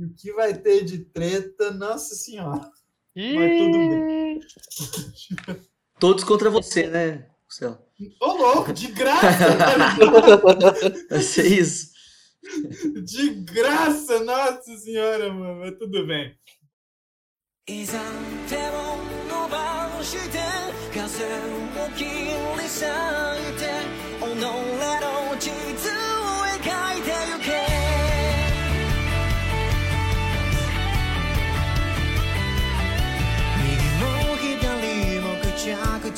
o que vai ter de treta, nossa senhora. Mas tudo bem. Todos contra você, né, Marcelo? Ô, louco, de graça! Vai ser isso. de graça, nossa senhora, mano. Mas tudo bem. いざ手を伸ばして風を切り裂いて己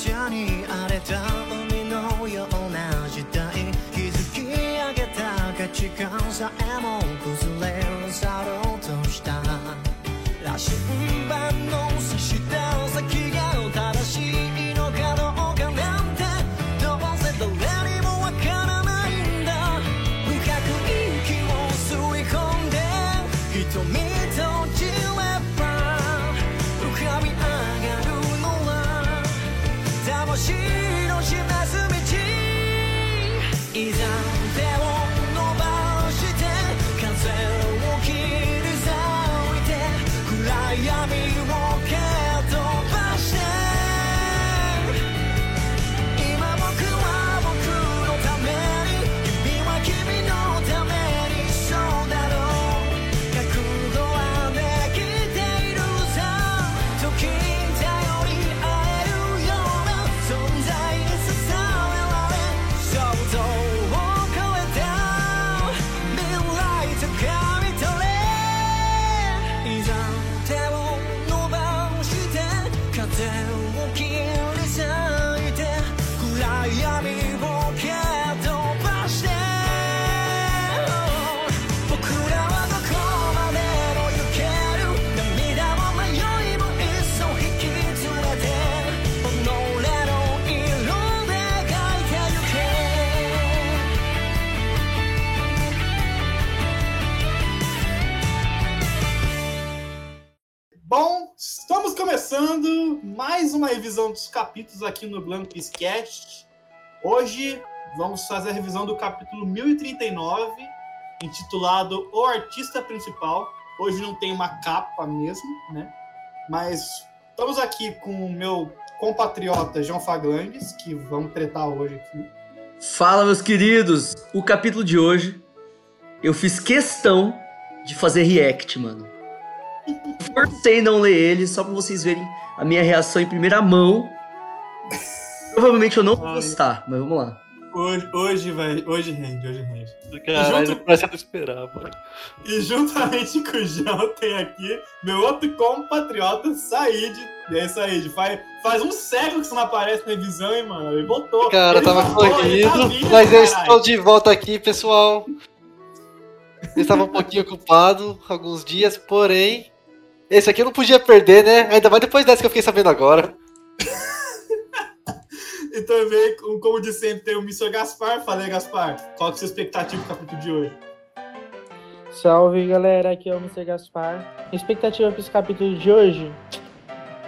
ちゃに荒れた海のような時代。築き上げた価値観さえも崩れ去ろうとした。らしい。Começando mais uma revisão dos capítulos aqui no Glampis Cast. Hoje vamos fazer a revisão do capítulo 1039, intitulado O Artista Principal. Hoje não tem uma capa mesmo, né? Mas estamos aqui com o meu compatriota João Faglandes, que vamos tretar hoje aqui. Fala, meus queridos! O capítulo de hoje, eu fiz questão de fazer react, mano. Forcei não ler ele, só pra vocês verem a minha reação em primeira mão. Provavelmente eu não vou gostar, mas vamos lá. Hoje, hoje vai, hoje rende, hoje rende. Caralho, junto- parece que eu esperava. E juntamente com o João tem aqui meu outro compatriota, Said. E aí, Said, faz, faz um século que você não aparece na revisão, hein, mano? Ele voltou. Cara, ele tava tá corrido, vindo, mas eu caralho. estou de volta aqui, pessoal. Eu estava um pouquinho ocupado alguns dias, porém, esse aqui eu não podia perder, né? Ainda mais depois dessa que eu fiquei sabendo agora. E também, como- de sempre, tem o Mr. Gaspar. Falei, Gaspar, qual que é a sua expectativa do capítulo de hoje? Salve galera, aqui é o Mr. Gaspar. A expectativa para esse capítulo de hoje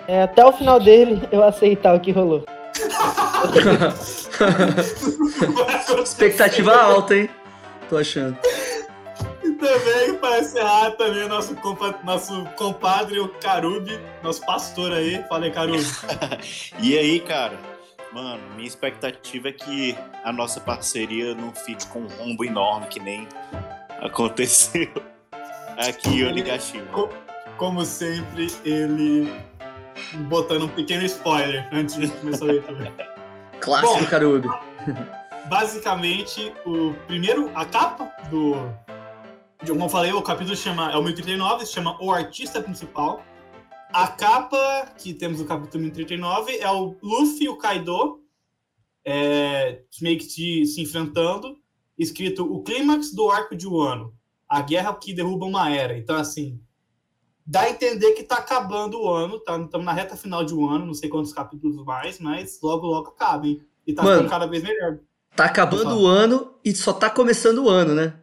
é até o final dele eu aceitar o que rolou. Expectativa alta, hein? Tô achando. Também, para encerrar, também nosso, compa nosso compadre, o Carubi, nosso pastor aí. Falei, Carubi. E aí, cara? Mano, minha expectativa é que a nossa parceria não fique com um rombo enorme que nem aconteceu aqui em Onigashima. Como sempre, ele botando um pequeno spoiler antes de começar a leitura. Clássico, Bom. Carubi. basicamente, o primeiro, a capa do. Como eu falei, o capítulo chama. É o 1039, se chama O Artista Principal. A capa que temos no capítulo 1039 é o Luffy e o Kaido é, meio que se, se enfrentando, escrito o clímax do arco de Wano, a guerra que derruba uma era. Então, assim, dá a entender que tá acabando o ano, tá? Estamos na reta final de um ano, não sei quantos capítulos mais, mas logo, logo acaba, hein? E tá Mano. ficando cada vez melhor. Tá acabando o ano e só tá começando o ano, né?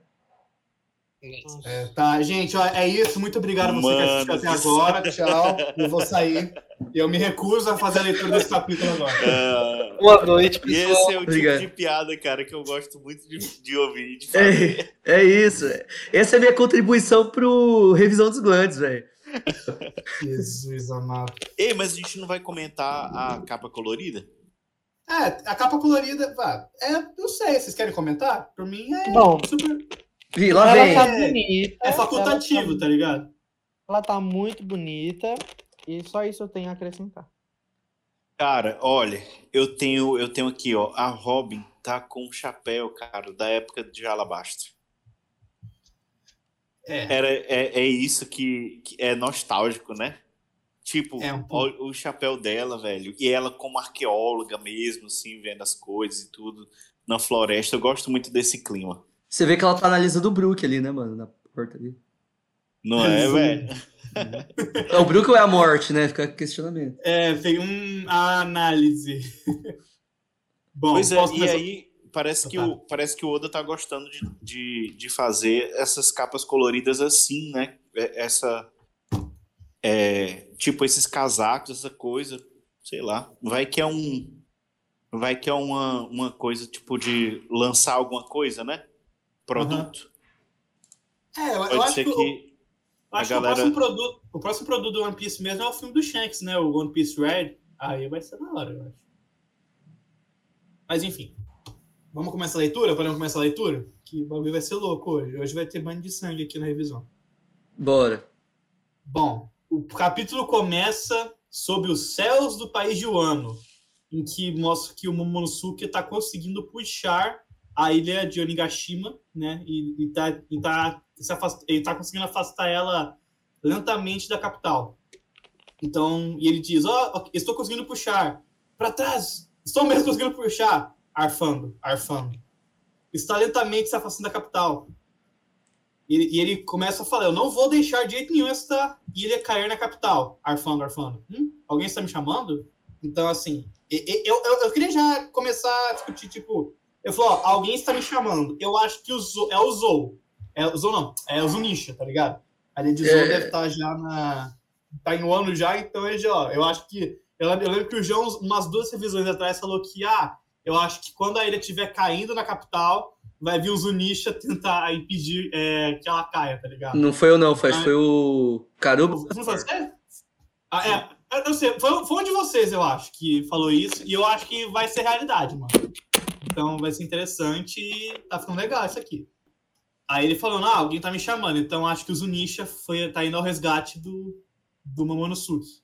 É, tá, gente, ó, é isso. Muito obrigado a você que assistiu até agora. Tchau. Eu vou sair. Eu me recuso a fazer a leitura desse capítulo agora. Ah, Boa noite, e esse pessoal. é o tipo Obrigado. de piada, cara, que eu gosto muito de, de ouvir de. É, é isso. Essa é a minha contribuição pro Revisão dos Glandes, velho. Jesus amado. Ei, mas a gente não vai comentar a capa colorida? É, a capa colorida, vá, é, eu sei, vocês querem comentar? Por mim é Bom, super. Vi, lá ela vem. tá É- bonita. É facultativo, ela tá ligado? Ela tá muito bonita. E só isso eu tenho a acrescentar. Cara, olha, eu tenho, eu tenho aqui, ó, a Robin tá com um chapéu, cara, da época de Alabastro. É. Era, é, é isso que, que é nostálgico, né? Tipo, É um ó, o chapéu dela, velho, e ela como arqueóloga mesmo, assim, vendo as coisas e tudo na floresta. Eu gosto muito desse clima. Você vê que ela tá analisando o Brook ali, né, mano? Na porta ali. Não é, Sim. velho? É o Brook ou é a morte, né? Fica questionamento. É, tem um a análise. Bom, Pois é, posso e começar? aí parece que, Tá. o, parece que o Oda tá gostando de, de, de fazer essas capas coloridas assim, né? É- Essa. É, tipo, esses casacos, essa coisa, sei lá. Vai que é um. Vai que é uma, uma coisa tipo de lançar alguma coisa, né? Produto. É, eu, eu Pode acho ser que, que. eu acho a que galera- o, próximo produto, o próximo produto do One Piece mesmo é o filme do Shanks, né? O One Piece Red. Aí vai ser na hora, eu acho. Mas enfim. Vamos começar a leitura? Podemos começar a leitura? Que o bagulho vai ser louco hoje. Hoje vai ter banho de sangue aqui na revisão. Bora. Bom, o capítulo começa sobre os céus do país de Wano, em que mostra que o Momonosuke está conseguindo puxar a ilha de Onigashima, né? E, e, tá, e tá, se afast- ele tá conseguindo afastar ela lentamente da capital. Então, e ele diz: Ó, ok, estou conseguindo puxar. Para trás! Estou mesmo conseguindo puxar! Arfando, arfando. Está lentamente se afastando da capital. E, e ele começa a falar: Eu não vou deixar de jeito nenhum esta ilha cair na capital. Arfando, arfando. Hum? Alguém está me chamando? Então, assim, eu, eu, eu queria já começar a discutir, tipo. Eu falo: Ó, alguém está me chamando. Eu acho que o Zou, é o Zou. É o Zou, não. É o Zunisha, tá ligado? A ilha de Zou É. deve estar já na. Tá em um ano já, então ele já, ó, eu acho que. Eu, eu lembro que o João, umas duas revisões atrás, falou que, ah, eu acho que quando a ilha estiver caindo na capital, vai vir o Zunisha tentar impedir é, que ela caia, tá ligado? Não foi eu, não. Foi, foi o Carubo. Não foi você? Ah, é. Eu não sei. Foi, foi um de vocês, eu acho, que falou isso. E eu acho que vai ser realidade, mano. Então vai ser interessante e tá ficando legal isso aqui. Aí ele falou, ah, alguém tá me chamando. Então acho que o Zunisha foi, tá indo ao resgate do, do Momonosuke.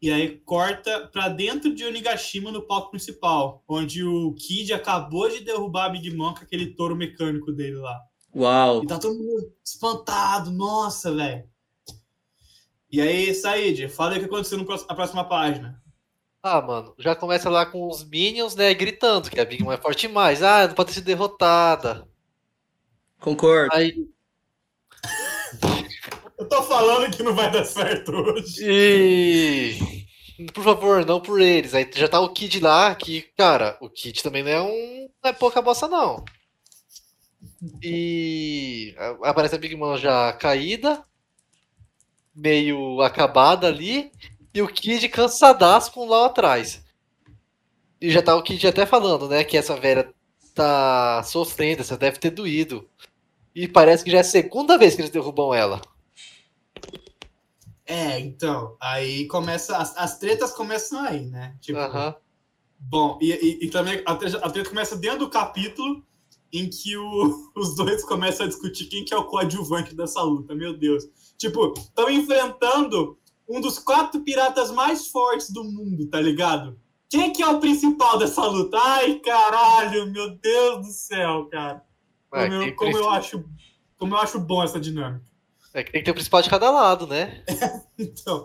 E aí corta pra dentro de Onigashima no palco principal, onde o Kid acabou de derrubar a Big Mom com aquele touro mecânico dele lá. Uau. E tá todo mundo espantado, nossa, velho. E aí, Said, fala aí o que aconteceu na próxima página. Ah, mano, já começa lá com os Minions, né, gritando que a Big Mom é forte demais. Ah, não pode ter sido derrotada. Concordo. Aí, Eu tô falando que não vai dar certo hoje. e... Por favor, não por eles. Aí já tá o Kid lá, que, cara, o Kid também não é um... Não é pouca bosta, não. E... Aparece a Big Mom já caída, meio acabada ali, e o Kid cansadaço com o Lau atrás. E já tá o Kid até falando, né, que essa velha tá sofrendo, essa deve ter doído. E parece que já é a segunda vez que eles derrubam ela. É, então, aí começa. As, as tretas começam aí, né? Tipo, Aham. bom, e, e- e também a treta, a treta começa dentro do capítulo em que o- os dois começam a discutir quem que é o coadjuvante dessa luta, meu Deus. Tipo, estão enfrentando um dos quatro piratas mais fortes do mundo, tá ligado? Quem que é o principal dessa luta? Ai, caralho, meu Deus do céu, cara. É, Como, eu, como eu precisa- acho, como eu acho bom essa dinâmica. É que tem que ter o principal de cada lado, né? Então,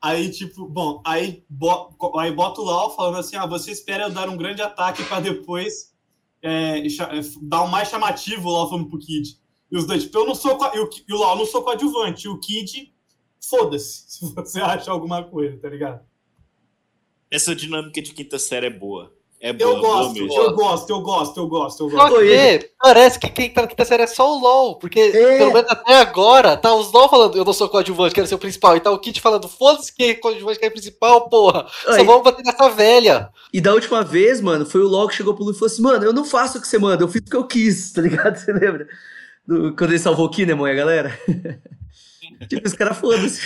aí, tipo, bom, aí, bo, aí bota o Lau falando assim: ah, você espera eu dar um grande ataque para depois é, é, dar um mais chamativo, o Lau falando pro Kid. E os dois, tipo, eu não sou. co- E o, e o Lau não sou coadjuvante. E o Kid, foda-se, se você acha alguma coisa, tá ligado? Essa dinâmica de quinta série é boa. É boa, Eu boa gosto, mesmo. eu gosto, eu gosto, eu gosto, eu gosto. Oi, que parece que quem tá na quinta série é só o LOL, porque É. pelo menos até agora, tá os LOL falando, eu não sou coadjuvante, quero ser o principal, e tá o Kit falando, foda-se que é coadjuvante, que é principal, porra, só vamos bater nessa velha. E da última vez, mano, foi o LOL que chegou pro Lu e falou assim: Mano, eu não faço o que você manda, eu fiz o que eu quis, tá ligado? Você lembra? Do- quando ele salvou o Kinemon e a galera? tipo, os caras foda-se.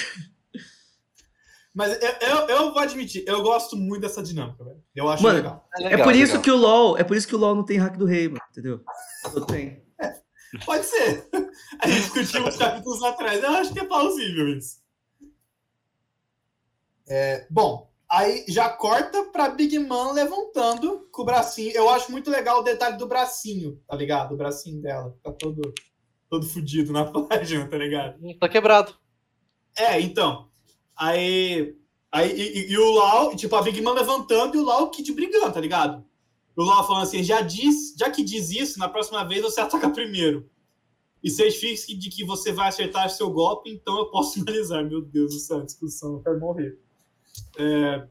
Mas eu, eu, eu vou admitir, eu gosto muito dessa dinâmica, velho. Eu acho Mano, legal. É por isso que o LOL, é por isso que o LOL não tem hack do rei, mano, entendeu? Eu tenho. Pode ser. A gente discutiu uns capítulos atrás. Eu acho que é plausível isso. É, bom, aí já corta pra Big Man levantando com o bracinho. Eu acho muito legal o detalhe do bracinho, tá ligado? O bracinho dela. Tá todo, todo fudido na página, tá ligado? Tá quebrado. É, então. Aí. aí e, e- e o Lau, tipo, a Big Man levantando e o Lau Kid brigando, tá ligado? O Lau falando assim: já diz, já que diz isso, na próxima vez você ataca primeiro. E certifique de que você vai acertar seu golpe, então eu posso finalizar. Meu Deus do céu, discussão, eu quero morrer. É,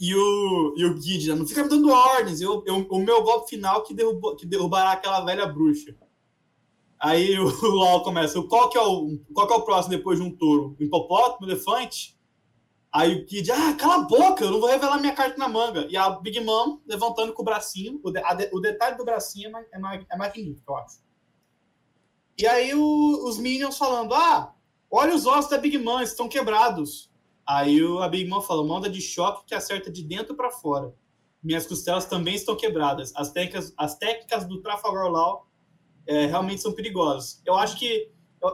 e o, e o Kid, não fica me dando ordens. Eu, eu- o meu golpe final que, derrubou, que derrubará aquela velha bruxa. Aí o LOL começa. Qual que, é o, qual que é o próximo depois de um touro? Um hipopótamo, um elefante? Aí o Kid, ah, cala a boca, eu não vou revelar minha carta na manga. E a Big Mom levantando com o bracinho. O, de- de- o detalhe do bracinho é, é, ma- é magnífico, eu acho. E aí o- os Minions falando, ah, olha os ossos da Big Mom, estão quebrados. Aí o- a Big Mom fala, uma onda de choque que acerta de dentro para fora. Minhas costelas também estão quebradas. As técnicas, as técnicas do Trafalgar Law é, realmente são perigosas. Eu acho que.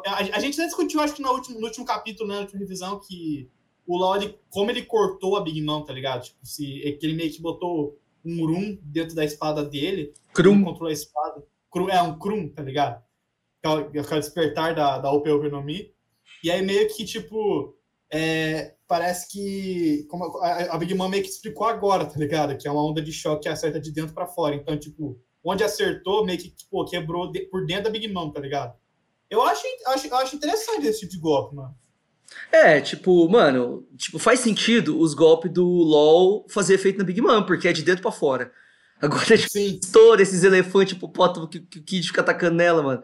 A, a gente já discutiu, acho que no último, no último capítulo, né, na última revisão, que o Law, ele- como ele cortou a Big Mom, tá ligado? Tipo, se, é que ele meio que botou um Rum dentro da espada dele. Krum. Ele controlou a espada. Krum, é, um Krum, tá ligado? Que é o, que é o despertar da, da Ope Ope no Mi. E aí meio que, tipo, é, parece que como a, a Big Mom meio que explicou agora, tá ligado? Que é uma onda de choque que acerta de dentro pra fora. Então, tipo, onde acertou, meio que pô, quebrou de- por dentro da Big Mom, tá ligado? Eu acho, acho, acho interessante esse tipo de golpe, mano. É, tipo, mano, tipo, faz sentido os golpes do LOL fazer efeito na Big Mom, porque é de dentro pra fora. Agora, tipo, Sim. estoura esses elefantes hipopótamo que, que o Kid fica atacando nela, mano.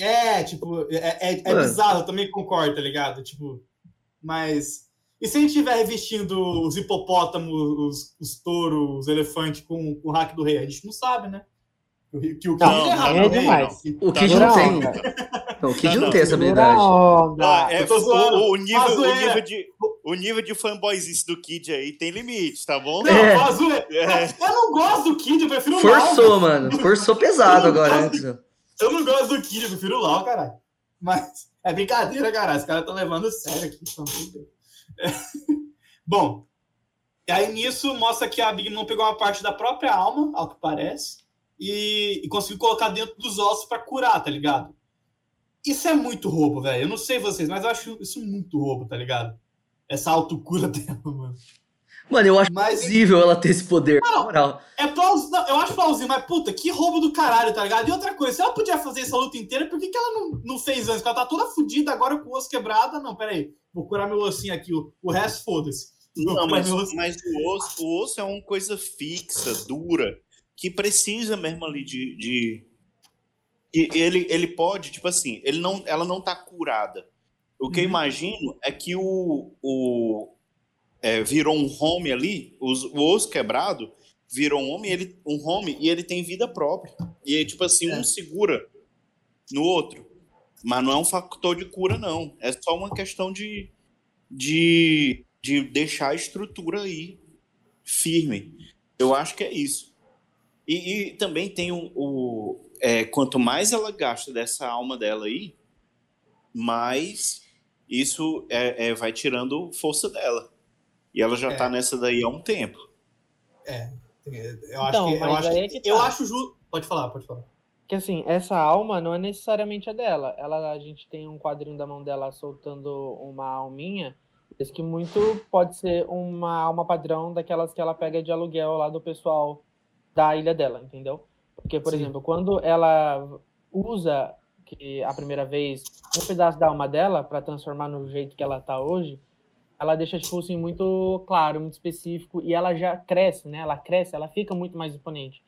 É, tipo, é, é, é bizarro, eu também concordo, tá ligado? Tipo, mas. E se a gente estiver revestindo os hipopótamos, os, os touros, os elefantes com, com o hack do rei? A gente não sabe, né? O, que o Não, Kid é hack é rei. demais. O Tá Kid bom. não tem. Não, Não, o Kid Não, não, não, tem essa habilidade. Ah, é, zoando. o, o nível, Uma o, nível de, o nível de fanboyzice do Kid aí tem limite, tá bom? Não, É. o azul é... É. Eu não gosto do Kid, eu prefiro o Forçou, Lau. mano. Forçou pesado agora. antes. Eu não gosto do Kid, eu prefiro o Lau, caralho. Mas é brincadeira, caralho. Os caras estão levando sério aqui. É. Bom, e aí nisso mostra que a Big Mom pegou uma parte da própria alma, ao que parece, e, e conseguiu colocar dentro dos ossos pra curar, tá ligado? Isso é muito roubo, velho. Eu não sei vocês, mas eu acho isso muito roubo, tá ligado? Essa autocura dela, mano. Mano, eu acho Mas possível ela ter esse poder, Não. moral. é plausível. Não, eu acho plausível, mas puta, que roubo do caralho, tá ligado? E outra coisa, se ela podia fazer essa luta inteira, por que, que ela não, não fez antes? Porque ela tá toda fodida agora com o osso quebrado. Não, peraí. Vou curar meu ossinho aqui. O, o resto, foda-se. Não, mas, mas o, osso, o osso é uma coisa fixa, dura, que precisa mesmo ali de. de... E ele, ele pode, tipo assim, ele não, ela não tá curada. O que eu Uhum. imagino é que o, o é, virou um home ali, os- o osso quebrado virou um home, ele, um home e ele tem vida própria. E aí, tipo assim, É. um segura no outro. Mas não é um fator de cura, não. É só uma questão de, de, de deixar a estrutura aí firme. Eu acho que é isso. E, e também tem o. o- é, quanto mais ela gasta dessa alma dela aí, mais isso é, é, vai tirando força dela. E ela já É. tá nessa daí há um tempo. Eu acho Então, que. Eu acho, é que tá. eu acho justo. Pode falar, pode falar. Que assim, essa alma não é necessariamente a dela. Ela, a gente tem um quadrinho da mão dela soltando uma alminha. Diz que muito pode ser uma alma padrão daquelas que ela pega de aluguel lá do pessoal da ilha dela, entendeu? Porque, por Sim. exemplo, quando ela usa que a primeira vez um pedaço da alma dela para transformar no jeito que ela tá hoje, ela deixa, tipo assim, muito claro, muito específico, e ela já cresce, né? Ela cresce, ela fica muito mais imponente.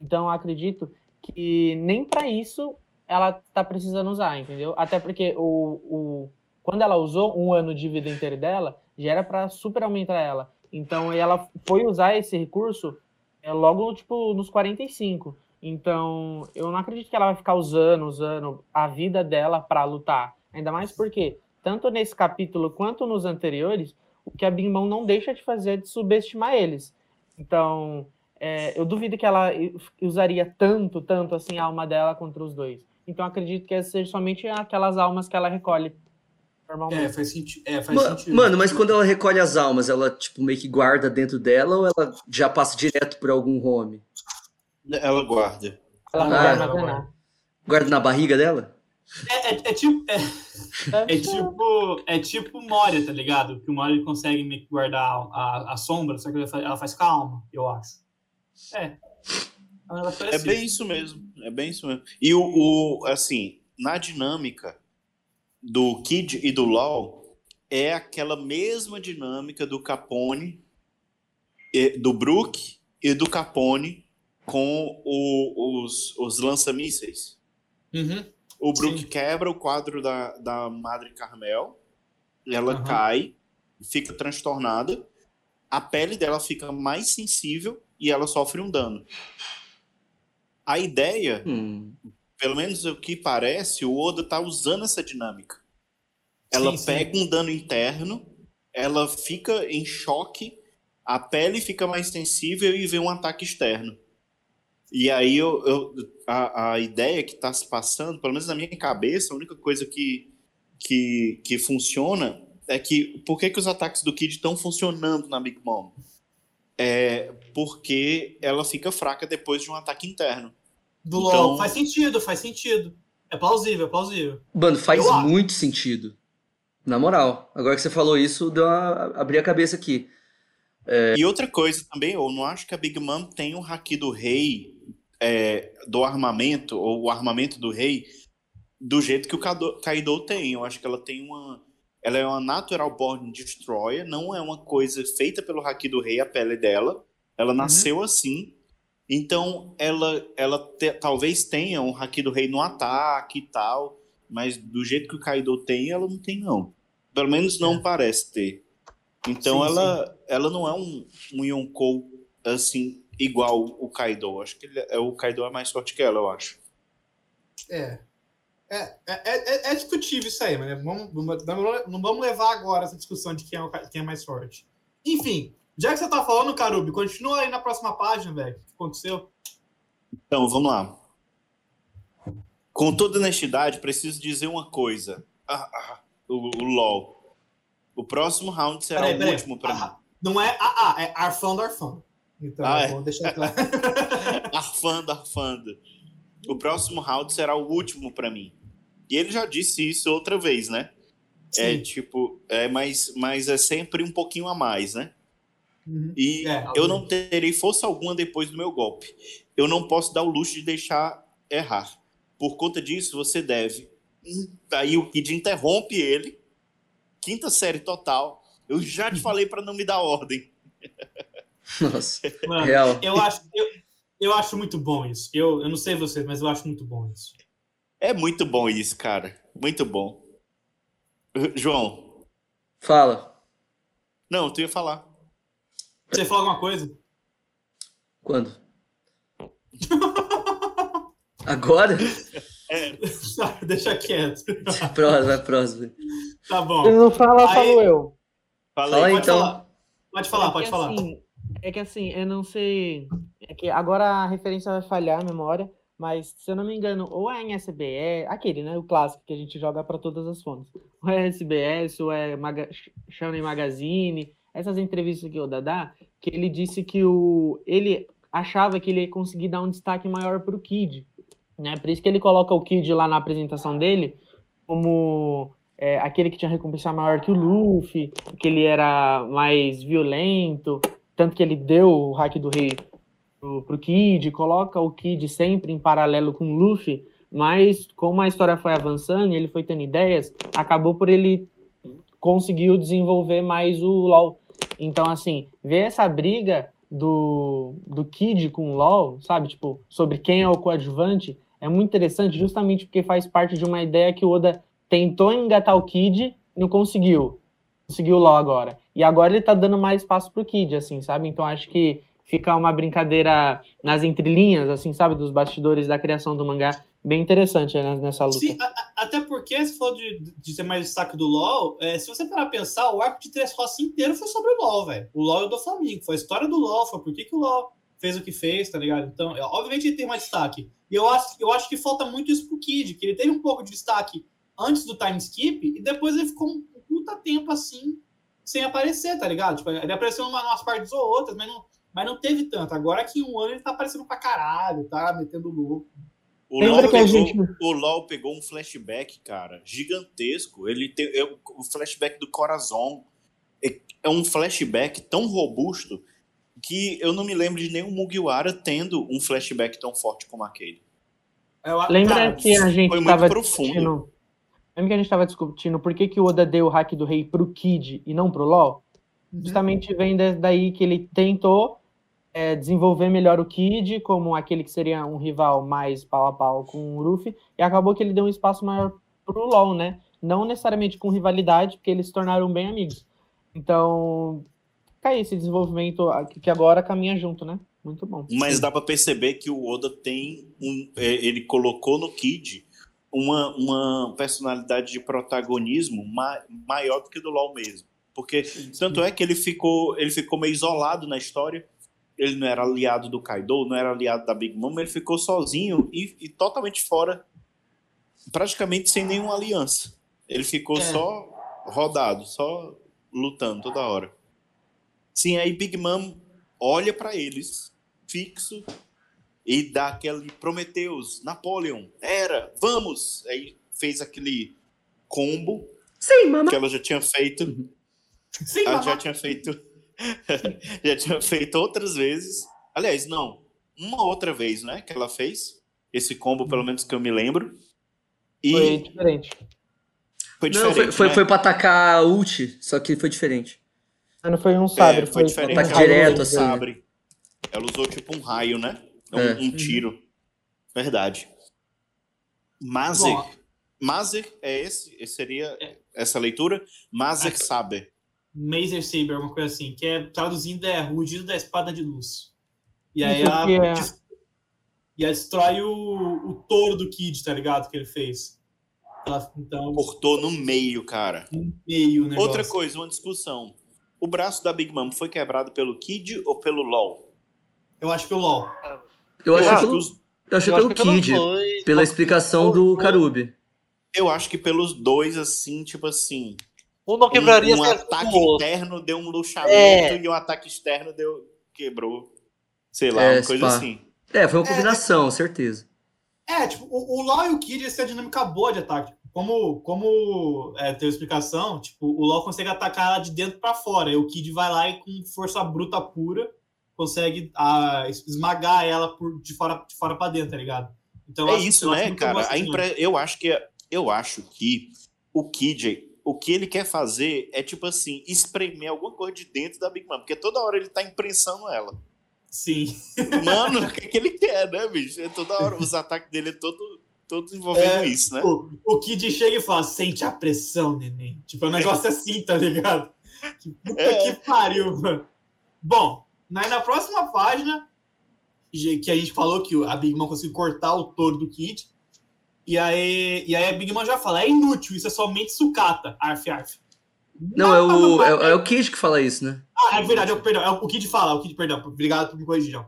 Então, acredito que nem para isso ela tá precisando usar, entendeu? Até porque o, o, quando ela usou um ano de vida inteira dela, já era para super aumentar ela. Então, ela foi usar esse recurso é, logo, tipo, nos 45. Então, eu não acredito que ela vai ficar usando, usando a vida dela para lutar. Ainda mais porque, tanto nesse capítulo quanto nos anteriores, o que a Big Mom não deixa de fazer é de subestimar eles. Então, é, eu duvido que ela usaria tanto, tanto assim a alma dela contra os dois. Então, acredito que seja somente aquelas almas que ela recolhe normalmente. É, faz, senti é, faz Ma- sentido. Mano, mas quando ela recolhe as almas, ela, tipo, meio que guarda dentro dela ou ela já passa direto por algum home? Ela guarda. Ela não Ah, vai ela armazenar. Guarda na barriga dela? É, é, é tipo. É, é ser. tipo. É tipo Moria, tá ligado? Que o Moria consegue meio que guardar a, a, a sombra, só que ela faz, ela faz calma, eu acho. É. É É bem isso mesmo. É bem isso mesmo. E o, o assim, na dinâmica do Kid e do LoL, é aquela mesma dinâmica do Capone, e- do Brook e do Capone com o- os, os lança-mísseis. Uhum. O Brook Sim. quebra o quadro da, da Madre Carmel, ela Aham. cai, fica transtornada, a pele dela fica mais sensível e ela sofre um dano. A ideia, Hum. Pelo menos o que parece, o Oda tá usando essa dinâmica. Ela Sim, sim. pega um dano interno, ela fica em choque, a pele fica mais sensível e vem um ataque externo. E aí eu, eu- a, a ideia que está se passando, pelo menos na minha cabeça, a única coisa que, que, que funciona é que por que, que os ataques do Kid estão funcionando na Big Mom? É porque ela fica fraca depois de um ataque interno. Do Então- LOL. Faz sentido, faz sentido. É plausível, é plausível. Mano, faz Eu acho. muito sentido. Na moral, agora que você falou isso, deu uma... abri a cabeça aqui. E outra coisa também, eu não acho que a Big Mom tem o haki do rei, é, do armamento, ou o armamento do rei, do jeito que o Kado- Kaido tem. Eu acho que ela tem uma. Ela é uma Natural Born Destroyer, não é uma coisa feita pelo haki do rei, a pele dela. Ela nasceu assim. Então, ela, ela te- talvez tenha um haki do rei no ataque e tal, mas do jeito que o Kaido tem, ela não tem, não. Pelo menos não parece ter. Então Sim, ela, ela não é um, um Yonkou assim, igual o Kaido. Acho que ele é, o Kaido é mais forte que ela, eu acho. É. É, é, é, é discutível isso aí, mas vamos, vamos- não vamos levar agora essa discussão de quem é, o quem é mais forte. Enfim, já que você tá falando, Carubi, continua aí na próxima página, velho. O que aconteceu? Então, vamos lá. Com toda honestidade, preciso dizer uma coisa. Ah, ah, o, o LOL. O próximo round será Peraí, o peraí. último pra mim. Ah, Não é AA, é Arfando Arfando. Então, Ah, é. vamos deixar claro. Arfando, arfando. O próximo round será o último pra mim. E ele já disse isso outra vez, né? É Sim. tipo, é, mas, mas é sempre um pouquinho a mais, né? Uhum. E É, eu não terei força alguma depois do meu golpe. Eu não posso dar o luxo de deixar errar. Por conta disso, você deve. Hum, Aí o Kid interrompe ele. Quinta série total. Eu já te falei pra não me dar ordem. Nossa, Mano, real. eu acho, eu, eu acho muito bom isso. Eu, eu não sei vocês, mas eu acho muito bom isso. É muito bom isso, cara. Muito bom. João. Fala. Não, tu ia falar. Você falou alguma coisa? Quando? Agora? Deixa quieto. Próximo, vai próximo. Tá Ele bom. não fala, Aí- falo eu. Fala aí. Pode então. falar. Pode falar, É pode falar. assim, é que assim, eu não sei. É que agora a referência vai falhar a memória, mas se eu não me engano, ou é em SBS, aquele, né? O clássico que a gente joga para todas as fontes. Ou é SBS, ou é Maga, Shonen Magazine, essas entrevistas que o Oda dá, que ele disse que o, ele achava que ele ia conseguir dar um destaque maior para o Kid. Né? Por isso que ele coloca o Kid lá na apresentação dele como é, aquele que tinha recompensa maior que o Luffy, que ele era mais violento, tanto que ele deu o hack do rei pro, pro Kid, coloca o Kid sempre em paralelo com o Luffy, mas como a história foi avançando e ele foi tendo ideias, acabou por ele conseguiu desenvolver mais o LoL. Então, assim, ver essa briga do, do Kid com o LoL, sabe? Tipo, sobre quem é o coadjuvante, é muito interessante justamente porque faz parte de uma ideia que o Oda tentou engatar o Kid não conseguiu. Conseguiu o LoL agora. E agora ele tá dando mais espaço pro Kid, assim, sabe? Então acho que fica uma brincadeira nas entrelinhas, assim, sabe? Dos bastidores da criação do mangá. Bem interessante né, nessa luta. Sim, a- a- até porque, se for de, de ser mais destaque do LoL, é, se você parar pra pensar, o arco de Três Roças inteiro foi sobre o LoL, velho. O LoL é do Flamengo, foi a história do LoL, foi por que, que o LoL fez o que fez, tá ligado? Então, é, obviamente ele tem mais destaque. E eu acho, eu acho que falta muito isso pro Kid, que ele teve um pouco de destaque antes do time skip, e depois ele ficou um puta tempo assim, sem aparecer, tá ligado? Tipo, ele apareceu em uma- umas partes ou outras, mas não, mas não teve tanto. Agora que em um ano ele tá aparecendo pra caralho, tá metendo louco. O Lembra LOL, que a pegou, gente- o LOL pegou um flashback, cara, gigantesco. Ele tem é o flashback do Corazon. É, é um flashback tão robusto que eu não me lembro de nenhum Mugiwara tendo um flashback tão forte como aquele. Eu- Lembra cara, que a gente foi muito estava profundo. discutindo. Lembra que a gente estava discutindo por que, que o Oda deu o hack do rei pro Kid e não pro LoL? Uhum. Justamente vem da- daí que ele tentou é, desenvolver melhor o Kid como aquele que seria um rival mais pau a pau com o Ruffy, e acabou que ele deu um espaço maior pro LoL, né? Não necessariamente com rivalidade, porque eles se tornaram bem amigos. Então, aí esse desenvolvimento que agora caminha junto, né? Muito bom. Mas dá pra perceber que o Oda tem um. é, ele colocou no Kid uma, uma personalidade de protagonismo ma- maior do que do LoL mesmo. Porque tanto é que ele ficou, ele ficou meio isolado na história. Ele não era aliado do Kaido, não era aliado da Big Mom, ele ficou sozinho e, e totalmente fora, praticamente sem nenhuma aliança. Ele ficou É. só rodado, só lutando toda hora. Sim, aí Big Mom olha pra eles, fixo, e dá aquele Prometheus, Napoleon, era, vamos! Aí fez aquele combo Sim, mama. que ela já tinha feito. Sim, Ela mas- já tinha feito. já tinha feito outras vezes. Aliás, não. Uma outra vez, né? Que ela fez. Esse combo, pelo menos que eu me lembro. E Foi foi, diferente. Não, diferente. foi, foi, né? foi pra atacar a ult, só que foi diferente. Não foi um sabre, É, foi diferente. Ataque direto, assim. sabre. Ela usou tipo um raio, né? Um, É. um tiro. Verdade. Mazer. Mazer é esse? esse seria essa leitura? Mazer Saber. Mazer Saber, uma coisa assim, que é traduzindo é rugido da espada de luz. E aí ela, é- e ela destrói o, o touro do Kid, tá ligado? Que ele fez. Ela, então, Cortou no meio, cara. no meio negócio. Outra coisa, uma discussão. O braço da Big Mom foi quebrado pelo Kid ou pelo LOL? Eu acho que o LOL. Eu acho, acho pelo, que os- eu acho Eu pelo acho Kid, dois, pela explicação do Karubi. eu acho que pelos dois, assim, tipo assim. Um não quebraria um, um a ataque interno deu um luxamento É. e um ataque externo deu. quebrou. Sei lá, É, uma coisa spa. assim. É, foi uma combinação, certeza. É, tipo, o, o LoL e o Kid têm a dinâmica boa de ataque. Como, como é, teve explicação, tipo, o LoL consegue atacar ela de dentro pra fora. E o Kid vai lá e com força bruta pura consegue ah, esmagar ela por, de fora de fora para dentro, tá ligado? Então, É acho- isso, né, cara? essa A dinâmica. impre... eu, acho que, eu acho que o Kid, o que ele quer fazer é, tipo assim, espremer alguma coisa de dentro da Big Mom. Porque toda hora ele tá imprensando ela. Sim. Mano, o que, que ele quer, né, bicho? É toda hora, os ataques dele é todo, todo envolvendo É, isso, né? O, o Kid chega e fala: sente a pressão, neném. Tipo, é um negócio assim, tá ligado? Que puta É. que pariu, mano. Bom, na, na próxima página, que a gente falou que a Big Mom conseguiu cortar o touro do Kid. E aí, e aí a Big Mom já fala: é inútil, isso é somente sucata. Arf, arf. Não, é o, é, é o Kid que fala isso, né? Ah, é verdade, é o, perdão, é o Kid fala, o Kid, perdão, obrigado por me corrigir, João.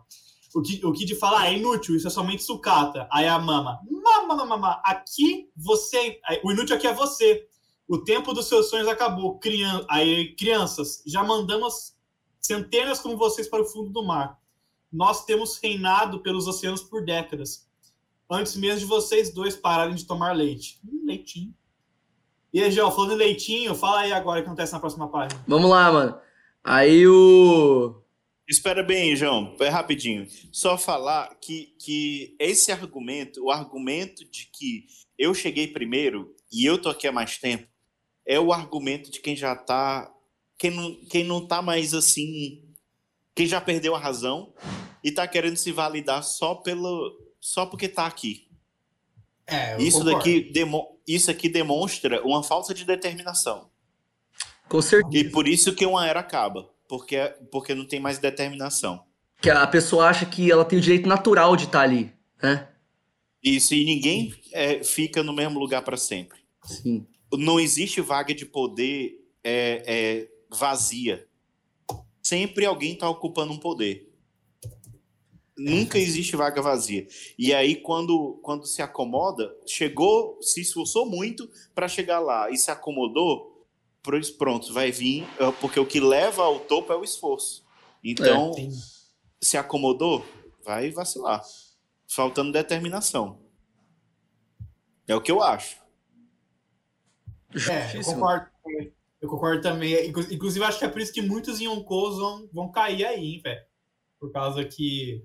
O Kid, o Kid fala, ah, é inútil, isso é somente sucata. Aí a mama, mama, mama, aqui você, o inútil aqui é você. O tempo dos seus sonhos acabou. Crian, aí, crianças, já mandamos centenas como vocês para o fundo do mar. Nós temos reinado pelos oceanos por décadas. Antes mesmo de vocês dois pararem de tomar leite. Hum, leitinho. E aí, João, falando em leitinho, fala aí agora o que acontece na próxima página. Vamos lá, mano. Aí o. Espera bem, João, é rapidinho. Só falar que, que esse argumento, o argumento de que eu cheguei primeiro e eu tô aqui há mais tempo, é o argumento de quem já tá. Quem não, quem não tá mais assim. Quem já perdeu a razão e tá querendo se validar só pelo. Só porque tá aqui. É, eu Isso concordo. daqui demo, isso aqui demonstra uma falta de determinação. Com certeza. E por isso que uma era acaba. Porque, porque não tem mais determinação. Que a pessoa acha que ela tem o direito natural de estar ali, né? Isso, e ninguém é, fica no mesmo lugar para sempre. Sim. Não existe vaga de poder é, é, vazia. Sempre alguém está ocupando um poder. Nunca existe vaga vazia. E aí, quando, quando se acomoda, chegou, se esforçou muito para chegar lá e se acomodou, pronto, vai vir, é, porque o que leva ao topo é o esforço. Então, Sim. se acomodou, vai vacilar. Faltando determinação. É o que eu acho. É, eu concordo. também. Eu concordo também. Inclu- Inclusive, acho que é por isso que muitos Yonkous vão, vão cair aí, hein, velho. Por causa que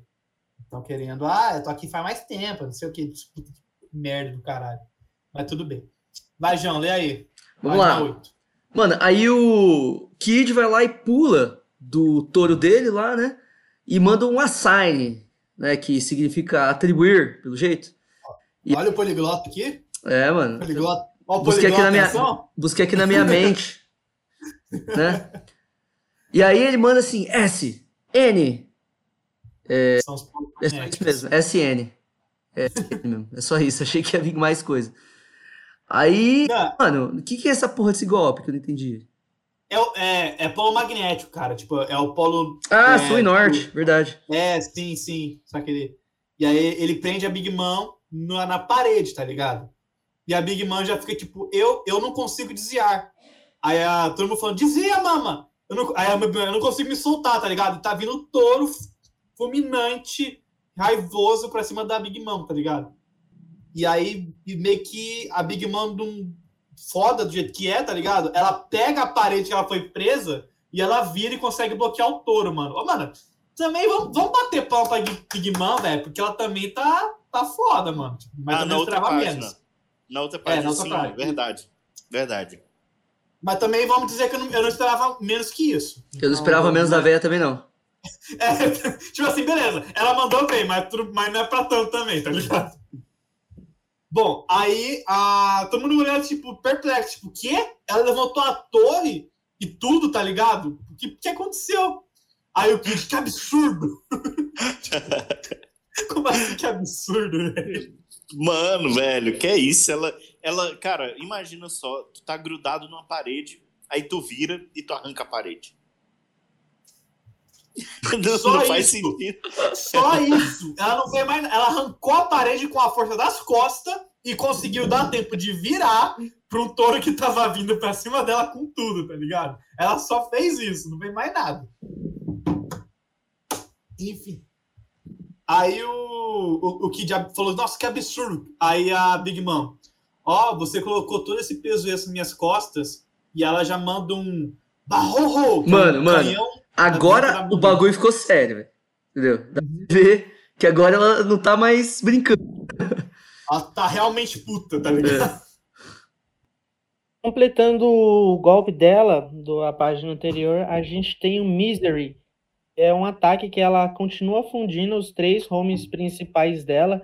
estão querendo, ah, eu tô aqui faz mais tempo, não sei o que. Merda do caralho. Mas tudo bem. Vai, João, lê aí. Vamos Página lá. oito. Mano, aí o Kid vai lá e pula do touro dele lá, né? E manda um assign, né? Que significa atribuir, pelo jeito. E- Olha o poliglota aqui. É, mano. Poliglota. Olha o Busquei aqui poliglota, na minha-. Busquei aqui na minha mente. né? E aí ele manda assim, S, N. São os É só isso mesmo, SN. É, é só isso, achei que ia vir mais coisa. Aí, Não, mano, o que, que é essa porra desse golpe que eu não entendi? É, é, é polo magnético, cara. Tipo, é o polo. Ah, é, sul e norte, verdade. É, sim, sim. Só que ele. E aí ele prende a Big Mom na, na parede, tá ligado? E a Big Mom já fica tipo, eu, eu não consigo desviar. Aí a todo mundo falando, desvia, mama! Eu não, aí a eu não consigo me soltar, tá ligado? Tá vindo touro fulminante, raivoso pra cima da Big Mom, tá ligado? E aí, meio que a Big Mom, de um foda do jeito que é, tá ligado? Ela pega a parede que ela foi presa e ela vira e consegue bloquear o touro, mano. Ô, mano, também vamos, vamos bater pau pra Big Mom, velho, porque ela também tá, tá foda, mano. Mas Ah, na outra esperava página. menos. Na outra página, na outra sim, página. verdade. Verdade. Mas também vamos dizer que eu não, eu não esperava menos que isso. Eu não esperava menos da véia também, não. É, tipo assim, beleza. Ela mandou bem, mas, mas não é pra tanto também, tá ligado? Bom, aí a, todo mundo olhando, tipo, perplexo. Tipo, o quê? Ela levantou a torre e tudo, tá ligado? O que, que aconteceu? Aí o Kid, que absurdo! Como assim que absurdo, velho? Mano, velho, que é isso? Ela, ela, cara, imagina só, tu tá grudado numa parede, aí tu vira e tu arranca a parede. Não, Só não faz isso. sentido. Só isso. Ela não fez mais. Ela arrancou a parede com a força das costas e conseguiu dar tempo de virar para um touro que tava vindo pra cima dela com tudo, tá ligado? Ela só fez isso, não fez mais nada. Enfim. Aí o, o, o Kid falou, nossa, que absurdo. Aí a Big Mom, ó, você colocou todo esse peso nas minhas costas e ela já manda um barro Mano, mano. Agora o bagulho ficou sério, velho. Entendeu? Dá pra ver que agora ela não tá mais brincando. Ela tá realmente puta, tá ligado? Completando o golpe dela, da página anterior, a gente tem o Misery. É um ataque que ela continua fundindo os três homes principais dela.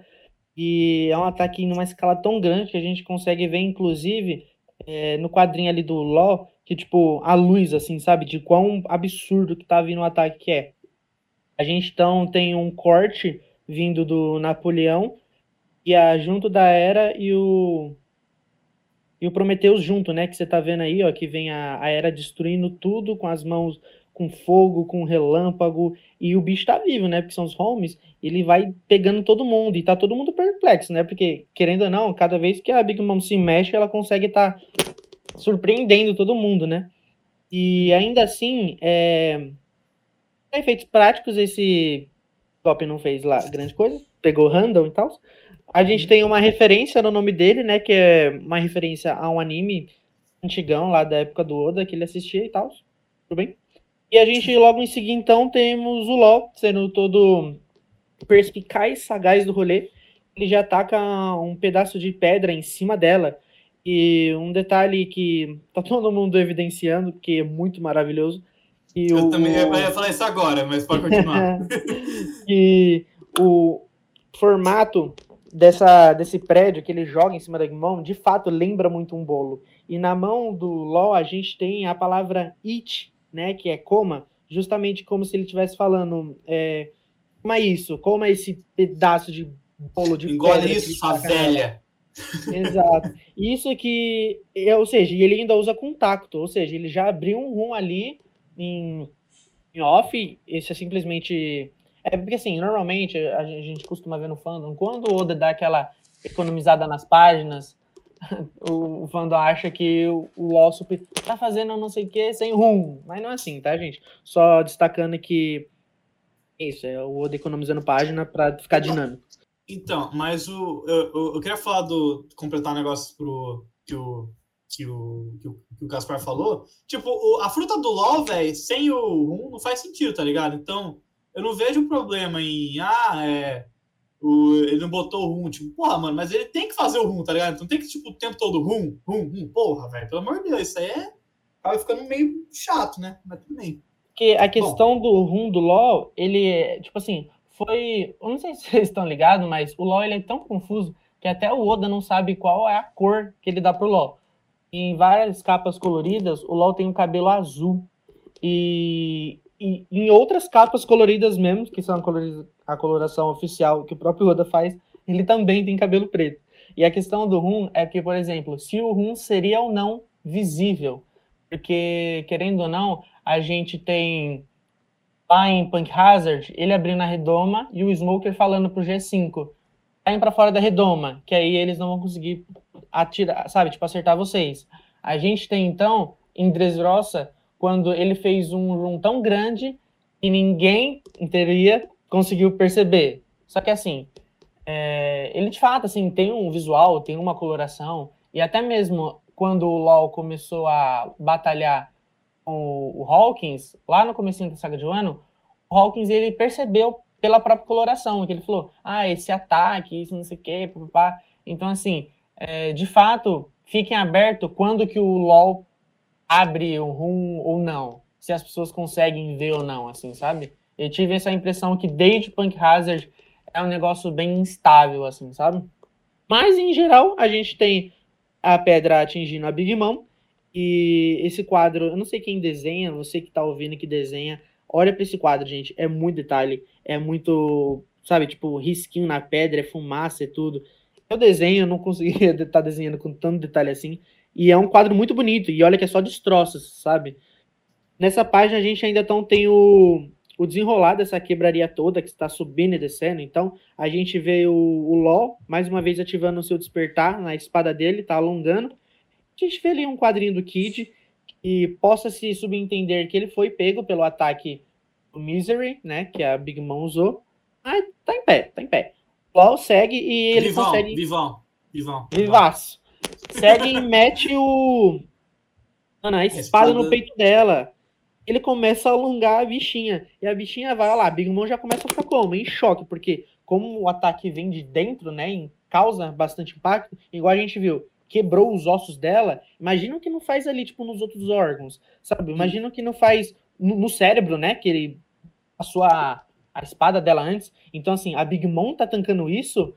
E é um ataque numa escala tão grande que a gente consegue ver, inclusive, é, no quadrinho ali do LoL, que, tipo, a luz, assim, sabe? De quão absurdo que tá vindo o ataque que é. A gente, então, tem um corte vindo do Napoleão, e a junto da Era e o e o Prometheus junto, né? Que você tá vendo aí, ó, que vem a, a Era destruindo tudo com as mãos com fogo, com relâmpago, e o bicho tá vivo, né? Porque são os homies, ele vai pegando todo mundo, e tá todo mundo perplexo, né? Porque, querendo ou não, cada vez que a Big Mom se mexe, ela consegue estar surpreendendo todo mundo, né? E ainda assim, é... efeitos práticos, esse golpe não fez lá grande coisa, pegou random e tal. A gente tem uma referência no nome dele, né? Que é uma referência a um anime antigão lá da época do Oda que ele assistia e tal. Tudo bem? E a gente logo em seguida, então, temos o LOL sendo todo perspicaz, sagaz do rolê. Ele já ataca um pedaço de pedra em cima dela. E um detalhe que tá todo mundo evidenciando, que é muito maravilhoso. E Eu o, também ia ia falar isso agora, mas pode continuar. e o formato dessa, desse prédio que ele joga em cima da mão, de fato, lembra muito um bolo. E na mão do LOL a gente tem a palavra it, né, que é coma, justamente como se ele estivesse falando, é, coma isso, coma esse pedaço de bolo de Engole isso, que sua nela. velha. Exato. Isso que, é, ou seja, ele ainda usa com tacto, ou seja, ele já abriu um room ali em, em off, esse é simplesmente. É porque assim, normalmente a gente, costuma ver no fandom, quando o Oda dá aquela economizada nas páginas, o, o fandom acha que o, o LoL Super tá fazendo não sei o que sem room. Mas não é assim, tá, gente? Só destacando que isso, é o Oda economizando página pra ficar dinâmico. Então, mas o, eu, eu, eu queria falar do. completar um negócio pro. que o. que o, que o, que o Gaspar falou. Tipo, o- a fruta do LOL, velho, sem o rum não faz sentido, tá ligado? Então, eu não vejo problema em. Ah, é. O, ele não botou o rum, tipo, porra, mano, mas ele tem que fazer o rum, tá ligado? Então tem que, tipo, o tempo todo rum, rum, rum, porra, velho, pelo amor de Deus, isso aí é. Acaba ficando meio chato, né? Mas tudo bem. Porque a questão do rum do LoL, ele é, tipo assim, foi. Eu não sei se vocês estão ligados, mas o LoL ele é tão confuso que até o Oda não sabe qual é a cor que ele dá pro LoL. Em várias capas coloridas, o LoL tem um cabelo azul. E, e em outras capas coloridas mesmo, que são a, a coloração oficial que o próprio Oda faz, ele também tem cabelo preto. E a questão do rum é que, por exemplo, se o rum seria ou não visível. Porque, querendo ou não, a gente tem lá em Punk Hazard, ele abrindo a redoma e o Smoker falando pro G5, saem pra fora da redoma, que aí eles não vão conseguir atirar, sabe, tipo, acertar vocês. A gente tem, então, em Dressrosa, quando ele fez um room tão grande que ninguém, em teoria, conseguiu perceber. Só que, assim, é, ele, de fato, assim, tem um visual, tem uma coloração, e até mesmo quando o LoL começou a batalhar com o Hawkins, lá no começo da saga de Wano, o Hawkins ele percebeu pela própria coloração, que ele falou, ah, esse ataque, isso não sei o quê, papá. Então, assim, é, de fato, fiquem abertos quando que o LoL abre o room ou não, se as pessoas conseguem ver ou não, assim, sabe? Eu tive essa impressão que desde Punk Hazard é um negócio bem instável, assim, sabe? Mas, em geral, a gente tem a pedra atingindo a Big Mom, e esse quadro, eu não sei quem desenha, você que tá ouvindo que desenha, olha para esse quadro, gente, é muito detalhe, é muito, sabe, tipo, risquinho na pedra, é fumaça, é tudo. Eu desenho, eu não conseguia estar desenhando com tanto detalhe assim, e é um quadro muito bonito, e olha que é só destroços, sabe? Nessa página a gente ainda então tem o, o desenrolar dessa quebraria toda que está subindo e descendo, então a gente vê o, o LOL, mais uma vez ativando o seu despertar na espada dele, tá alongando, a gente vê ali um quadrinho do Kid que possa se subentender que ele foi pego pelo ataque do Misery, né? Que a Big Mom usou. Mas tá em pé, tá em pé. LOL segue e ele Vivão, consegue. vivão, vivão. Vivaço. Segue e mete o. Mano, a espada no peito dela. Ele começa a alongar a bichinha. E a bichinha vai lá. A Big Mom já começa a ficar como? Em choque, porque como o ataque vem de dentro, né? Causa bastante impacto, igual a gente viu. Quebrou os ossos dela. Imagina o que não faz ali, tipo, nos outros órgãos. Sabe? Imagina o que não faz no, no cérebro, né? Que ele passou a, a espada dela antes. Então, assim, a Big Mom tá tancando isso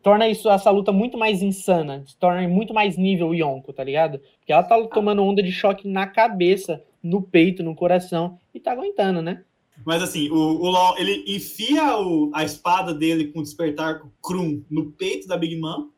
torna isso essa luta muito mais insana, torna muito mais nível Yonko, tá ligado? Porque ela tá tomando onda de choque na cabeça, no peito, no coração e tá aguentando, né? Mas assim, o, o LOL, ele enfia o- a espada dele com o despertar Krum no peito da Big Mom.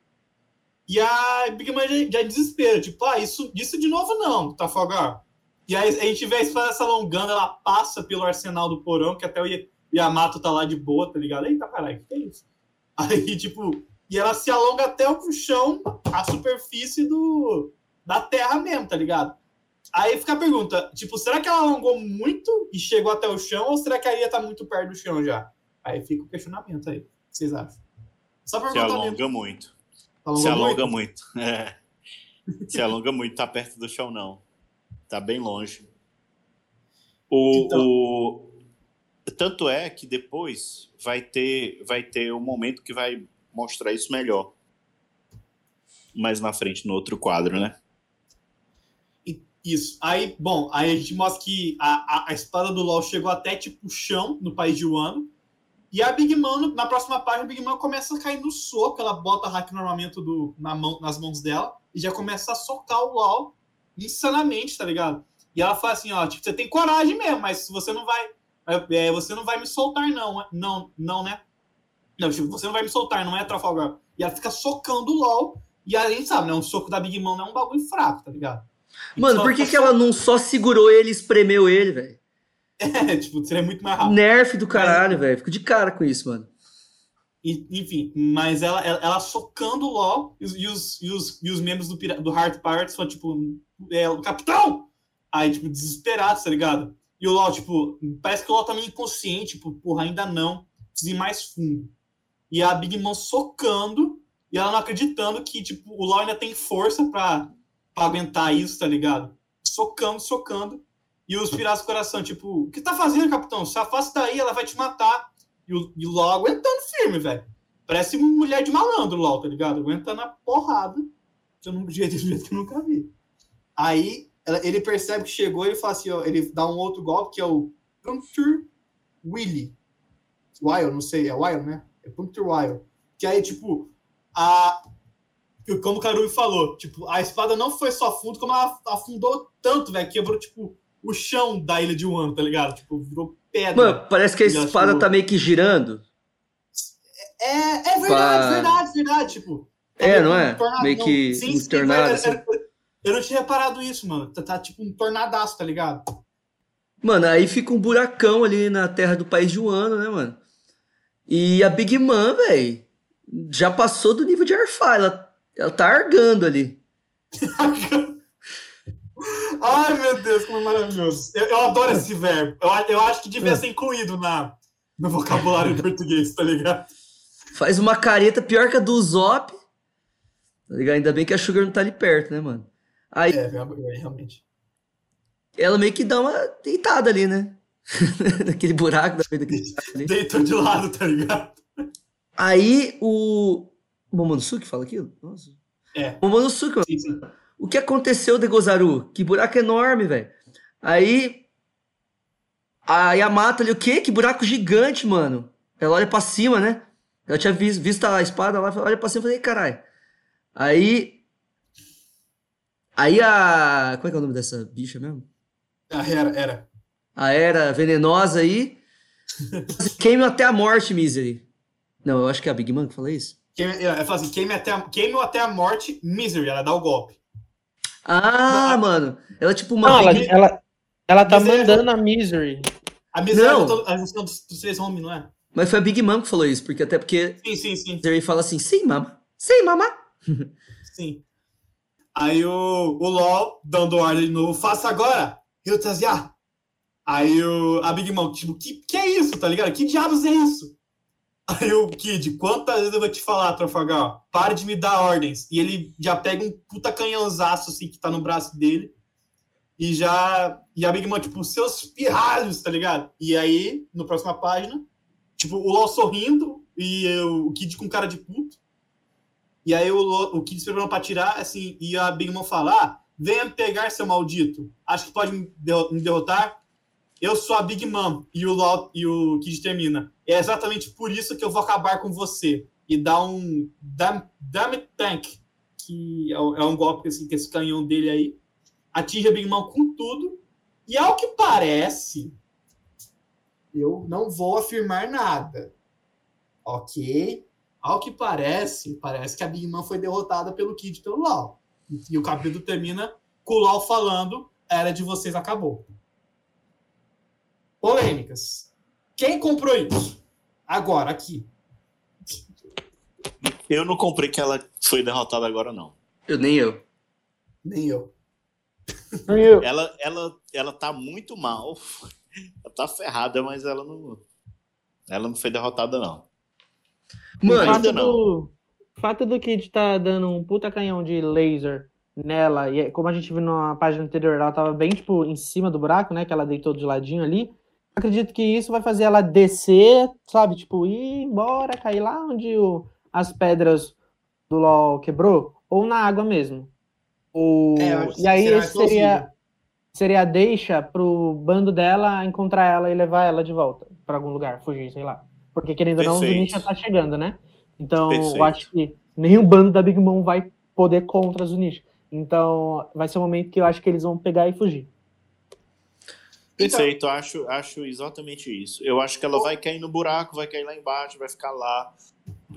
E a Big Mom já, já desespera, tipo, ah, isso, isso de novo não, tá fogar. E aí a gente vê a espada se alongando, ela passa pelo arsenal do porão, que até o Ya- Yamato tá lá de boa, tá ligado? Eita, caralho, que é isso? Aí, tipo, e ela se alonga até o chão, a superfície do, da terra mesmo, tá ligado? Aí fica a pergunta, tipo, será que ela alongou muito e chegou até o chão, ou será que a ilha tá muito perto do chão já? Aí fica o questionamento aí. O que vocês acham? Só Se perguntar mesmo. alonga muito. Alongou Se muito? alonga muito. É. Se alonga muito, tá perto do chão, não. Tá bem longe. O, Então- o- Tanto é que depois vai ter, vai ter um momento que vai mostrar isso melhor. mais na frente no outro quadro, né? Isso. Aí, bom, aí a gente mostra que a, a, a espada do LoL chegou até tipo o chão no país de Wano. E a Big Mom, na próxima página, a Big Mom começa a cair no soco. Ela bota hack no armamento do, na mão, nas mãos dela e já começa a socar o LoL insanamente, tá ligado? E ela fala assim, ó, tipo, você tem coragem mesmo, mas você não vai. é, você não vai me soltar, não. Não, não, né? Não, tipo, você não vai me soltar, não é Trafalgar. E ela fica socando o LoL. E a gente sabe, né? Um soco da Big Mom não é um bagulho fraco, tá ligado? Mano, Só- por que, só- que ela não só segurou ele e espremeu ele, velho? É, tipo, seria muito mais rápido. Nerf do caralho, velho. Fico de cara com isso, mano. E- Enfim, mas ela, ela, ela socando o LOL e os, e os, e os, e os membros do, do Heart Pirates falam, tipo, é, o capitão! Aí, tipo, desesperados, tá ligado? E o LOL, tipo, parece que o LOL tá meio inconsciente, tipo, porra, ainda não, preciso ir mais fundo. E a Big Mom socando e ela não acreditando que, tipo, o LOL ainda tem força pra, pra aguentar isso, tá ligado? Socando, socando. E os piratas do coração, tipo, o que tá fazendo, capitão? Se afasta daí, ela vai te matar. E o, e o LOL aguentando firme, velho. Parece mulher de malandro, LOL, tá ligado? Aguentando a porrada. De um jeito, de jeito que eu nunca vi. Aí ela- ele percebe que chegou e ele fala assim, ó, ele dá um outro golpe que é o Puncture Willy. Wild, não sei, é Wild, né? É Puncture Wild. Que aí, tipo, a. Como o Karui falou, tipo, a espada não foi só fundo, como ela afundou tanto, velho, quebrou, tipo, o chão da ilha de Wano, tá ligado? Tipo, virou pedra. Mano, parece que a espada tá meio que girando. É, é verdade, Pá. verdade, verdade. Tipo, tá É, meio não é? um Meio que sim, um tornado, assim. Eu não tinha reparado isso, mano. Tá, tá tipo um tornadaço, tá ligado? Mano, aí fica um buracão ali na terra do país de Wano, né, mano? E a Big Mom, velho, já passou do nível de Airfire. Ela, ela tá argando ali. Ai, meu Deus, como é maravilhoso. Eu, eu adoro esse verbo. Eu, eu acho que devia ser incluído na, no vocabulário em português, tá ligado? Faz uma careta pior que a do Zop. Tá ligado? Ainda bem que a Sugar não tá ali perto, né, mano? Aí É, é, realmente. ela meio que dá uma deitada ali, né? Naquele buraco da daquele buraco ali. Deitou de lado, tá ligado? Aí o. Momonosuke fala aquilo? Nossa. É. Momonosuke, mano. Sim, sim. O que aconteceu, Degozaru? Que buraco enorme, velho. Aí. A Yamato ali, o quê? Que buraco gigante, mano. Ela olha pra cima, né? Ela tinha visto, visto a espada lá, olha pra cima e falei, caralho. Aí. Aí a. Como é que é o nome dessa bicha mesmo? Ah, Era, era. A era venenosa aí. Queime até a morte, Misery. Não, eu acho que é a Big Man que fala isso. Queime, ela fala assim: queime até, a, queime até a morte, misery. Ela dá o golpe. Ah, Não, mano. Ela é tipo uma. Não, ela, ela, ela tá Misery- mandando a Misery. A misery Não. é a junção dos, dos três homens, não é? Mas foi a Big Man que falou isso, porque até porque Sim, sim, sim. Misery fala assim, sim, mama. Sim, mama. Sim. Aí o, o LOL dando ordem de novo, faça agora! Ryutazia! Aí o, a Big Mom, tipo, que, que é isso, tá ligado? Que diabos é isso? Aí o Kid, quantas vezes eu vou te falar, Trafalgar? Pare de me dar ordens. E ele já pega um puta canhãozaço, assim, que tá no braço dele. E já. E a Big Mom, tipo, seus pirralhos, tá ligado? E aí, na próxima página, tipo, o LOL sorrindo e eu- o Kid com cara de puto. E aí o, o Kid se preparando pra tirar, assim, e a Big Mom fala: ah, venha me pegar, seu maldito. Acho que pode me derrotar? Eu sou a Big Mom. E o, Lo, e o Kid termina. É exatamente por isso que eu vou acabar com você. E dá um Damn, damn it Tank, que é, um- é um golpe assim, que esse canhão dele aí. Atinge a Big Mom com tudo. E ao que parece, eu não vou afirmar nada. Ok? Ao que parece, parece que a Big Mom foi derrotada pelo Kid pelo Lau. E, o capítulo termina com o Lau falando: Era de vocês, acabou. Polêmicas. Quem comprou isso? Agora, aqui. Eu não comprei que ela foi derrotada agora, não. Eu nem eu. Nem eu. Ela, ela, ela tá muito mal. Ela tá ferrada, mas ela não. Ela não foi derrotada, não. Mano, ainda fato não. do, o fato do Kid tá dando um puta canhão de laser nela, e é- como a gente viu na página anterior, ela tava bem, tipo, em cima do buraco, né? Que ela deitou de ladinho ali. Acredito que isso vai fazer ela descer, sabe? Tipo, ir embora, cair lá onde o- as pedras do LOL quebrou. ou na água mesmo. O... É, eu acho que e aí será seria, seria a deixa pro bando dela encontrar ela e levar ela de volta pra algum lugar, fugir, sei lá. Porque querendo ou não, o. Zunisha tá chegando, né? Então, Perfeito. eu acho que nenhum bando da Big Mom vai poder contra a Zunisha. Então, vai ser o momento que eu acho que eles vão pegar e fugir. Perfeito, acho, acho exatamente isso. Eu acho que ela vai cair no buraco, vai cair lá embaixo, vai ficar lá,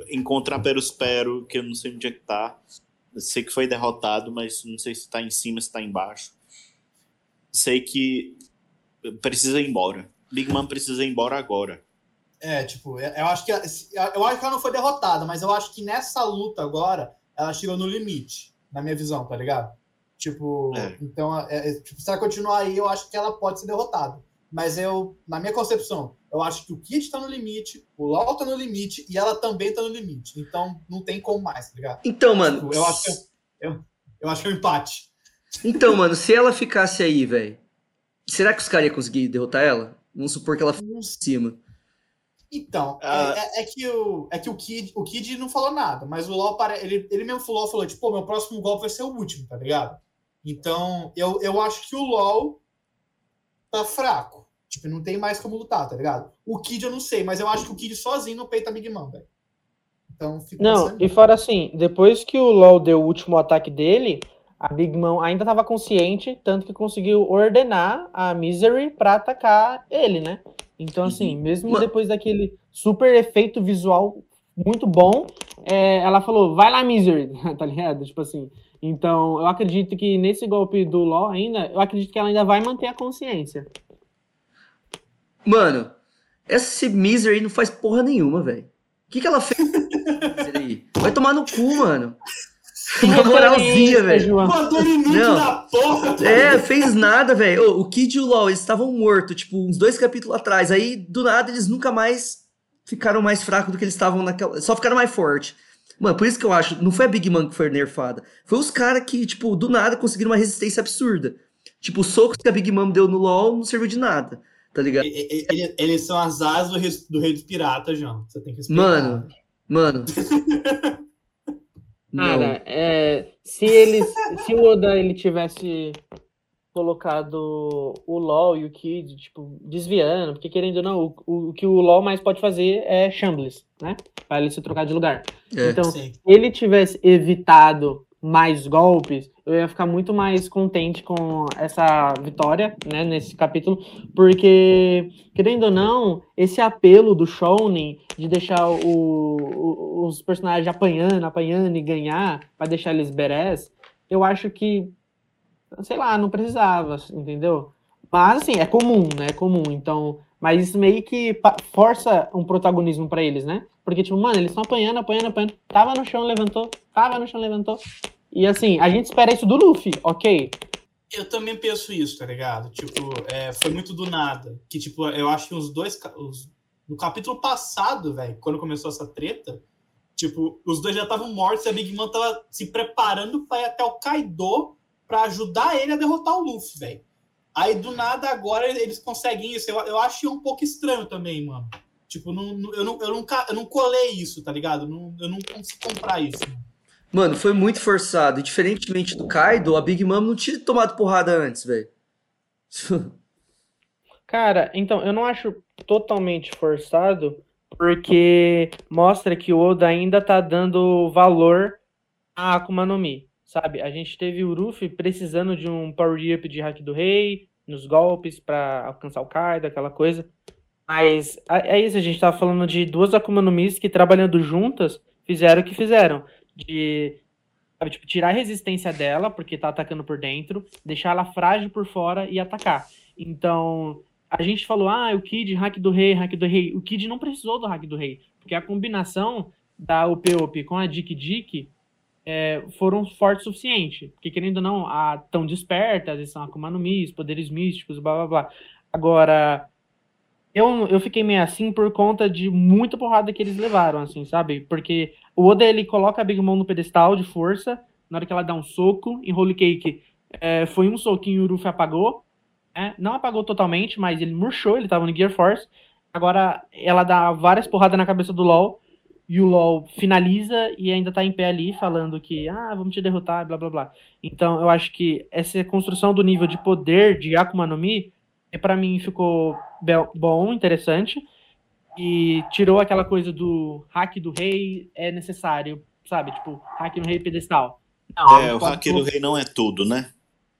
encontrar Perospero, que eu não sei onde é que tá. Eu sei que foi derrotado, mas não sei se tá em cima, se tá embaixo. Sei que precisa ir embora. Big Man precisa ir embora agora. É, tipo, eu acho que eu acho que ela não foi derrotada, mas eu acho que nessa luta agora ela chegou no limite, na minha visão, tá ligado? Tipo, É. então, é, é, tipo, se ela continuar aí, eu acho que ela pode ser derrotada. Mas eu, na minha concepção, eu acho que o Kid tá no limite, o LOL tá no limite e ela também tá no limite. Então não tem como mais, tá ligado? Então, mano. Eu acho que é, eu, eu acho que é um empate. Então, mano, se ela ficasse aí, velho, será que os caras iam conseguir derrotar ela? Vamos supor que ela fosse em cima. Então, Ah. é, é- é que, o, é que o, Kid, o Kid não falou nada, mas o LoL, ele, ele mesmo falou, falou, tipo, meu próximo golpe vai ser o último, tá ligado? Então, eu, eu acho que o LoL tá fraco. Tipo, não tem mais como lutar, tá ligado? O Kid eu não sei, mas eu acho que o Kid sozinho não peita a Big Mom, velho. Então, fica Não, pensando e fora assim, depois que o LoL deu o último ataque dele, a Big Mom ainda tava consciente, tanto que conseguiu ordenar a Misery pra atacar ele, né? Então, assim, mesmo Ma- depois daquele super efeito visual muito bom, é, ela falou, vai lá, Misery, tá ligado? Tipo assim. Então, eu acredito que nesse golpe do LoL ainda, eu acredito que ela ainda vai manter a consciência. Mano, essa Misery não faz porra nenhuma, velho. O que, que ela fez? Vai tomar no cu, mano. Na moralzinha, velho. Inútil Não. da porra! tá É, fez nada, velho. O Kid e o LOL, eles estavam mortos, tipo, uns dois capítulos atrás. Aí, do nada, eles nunca mais ficaram mais fracos do que eles estavam naquela. Só ficaram mais fortes. Mano, por isso que eu acho, não foi a Big Man que foi nerfada. Foi os caras que, tipo, do nada conseguiram uma resistência absurda. Tipo, os socos que a Big Mom deu no LOL não serviu de nada, tá ligado? E- e- ele- Eles são as asas do rei, do rei dos piratas, João. Você tem que respeitar. Mano, mano. Cara, é, se eles, se o Oda ele tivesse colocado o LoL e o Kid, tipo, desviando, porque querendo ou não, o, o, o que o LoL mais pode fazer é Shambles, né? Pra ele se trocar de lugar. É. Então, Sim. se ele tivesse evitado mais golpes, eu ia ficar muito mais contente com essa vitória, né, nesse capítulo, porque, querendo ou não, esse apelo do Shounen de deixar o- o- os personagens apanhando, apanhando e ganhar, pra deixar eles berés, eu acho que, sei lá, não precisava, entendeu? Mas, assim, é comum, né, é comum, então... Mas isso meio que força um protagonismo pra eles, né? Porque, tipo, mano, eles estão apanhando, apanhando, apanhando. Tava no chão, levantou. Tava no chão, levantou. E assim, a gente espera isso do Luffy, ok. Eu também penso isso, tá ligado? Tipo, é, foi muito do nada. Que, tipo, eu acho que os dois. Os, no capítulo passado, velho, quando começou essa treta, tipo, os dois já estavam mortos e a Big Mom tava se preparando pra ir até o Kaido pra ajudar ele a derrotar o Luffy, velho. Aí, do nada, agora eles conseguem isso. Eu, eu achei um pouco estranho também, mano. Tipo, não, eu, não, eu, não, ca- eu não colei isso, tá ligado? Não, eu não consigo comprar isso. Mano, foi muito forçado. E diferentemente do Kaido, a Big Mom não tinha tomado porrada antes, velho. Cara, então, eu não acho totalmente forçado, porque mostra que o Oda ainda tá dando valor à Akuma no Mi, sabe? A gente teve o Luffy precisando de um power up de Hack do Rei, nos golpes pra alcançar o Kaido, aquela coisa. Mas é isso, a gente tava falando de duas Akuma no Mis que trabalhando juntas fizeram o que fizeram. De sabe, tipo, tirar a resistência dela, porque tá atacando por dentro, deixar ela frágil por fora e atacar. Então, a gente falou, ah, o Kid, hack do rei, hack do rei. O Kid não precisou do hack do rei, porque a combinação da UP-UP com a Dick Dick é, foram fortes o suficiente. Porque, querendo ou não, a, tão despertas, eles são Akuma no Mi, os poderes místicos, blá blá blá. Agora, eu, eu fiquei meio assim por conta de muita porrada que eles levaram, assim, sabe? Porque o Oda, ele coloca a Big Mom no pedestal de força, na hora que ela dá um soco, em Holy Cake, é, foi um soquinho o Luffy apagou, né? Não apagou totalmente, mas ele murchou, ele tava no Gear Force. Agora, ela dá várias porradas na cabeça do LoL, e o LoL finaliza e ainda tá em pé ali falando que, ah, vamos te derrotar, blá blá blá. Então eu acho que essa construção do nível de poder de Akuma no Mi, é, para mim ficou bom, interessante, e tirou aquela coisa do hack do rei é necessário, sabe? Tipo, hack no rei pedestal. Não, É, o hack do rei não é tudo, né?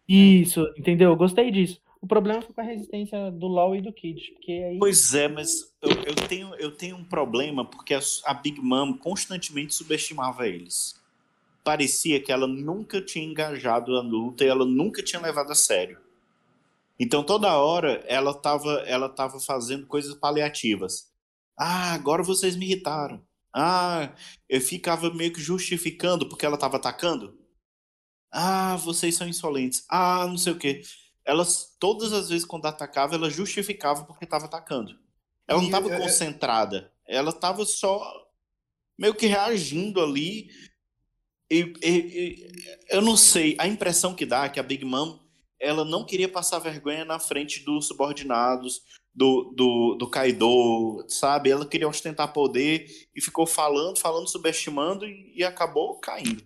Isso, entendeu? Gostei disso. O problema foi com a resistência do LoL e do Kid, porque aí Pois é, mas eu, eu tenho, eu tenho um problema porque a, a Big Mom constantemente subestimava eles. Parecia que ela nunca tinha engajado a luta e ela nunca tinha levado a sério. Então toda hora ela estava ela tava fazendo coisas paliativas. Ah, agora vocês me irritaram. Ah, eu ficava meio que justificando porque ela estava atacando. Ah, vocês são insolentes. Ah, não sei o quê. Elas, todas as vezes quando atacava, ela justificava porque estava atacando. Ela não estava é, é- concentrada. Ela estava só meio que reagindo ali. E, e- e- eu não sei, a impressão que dá é que a Big Mom ela não queria passar vergonha na frente dos subordinados, do, do, do Kaido, sabe? Ela queria ostentar poder e ficou falando, falando, subestimando e, e acabou caindo.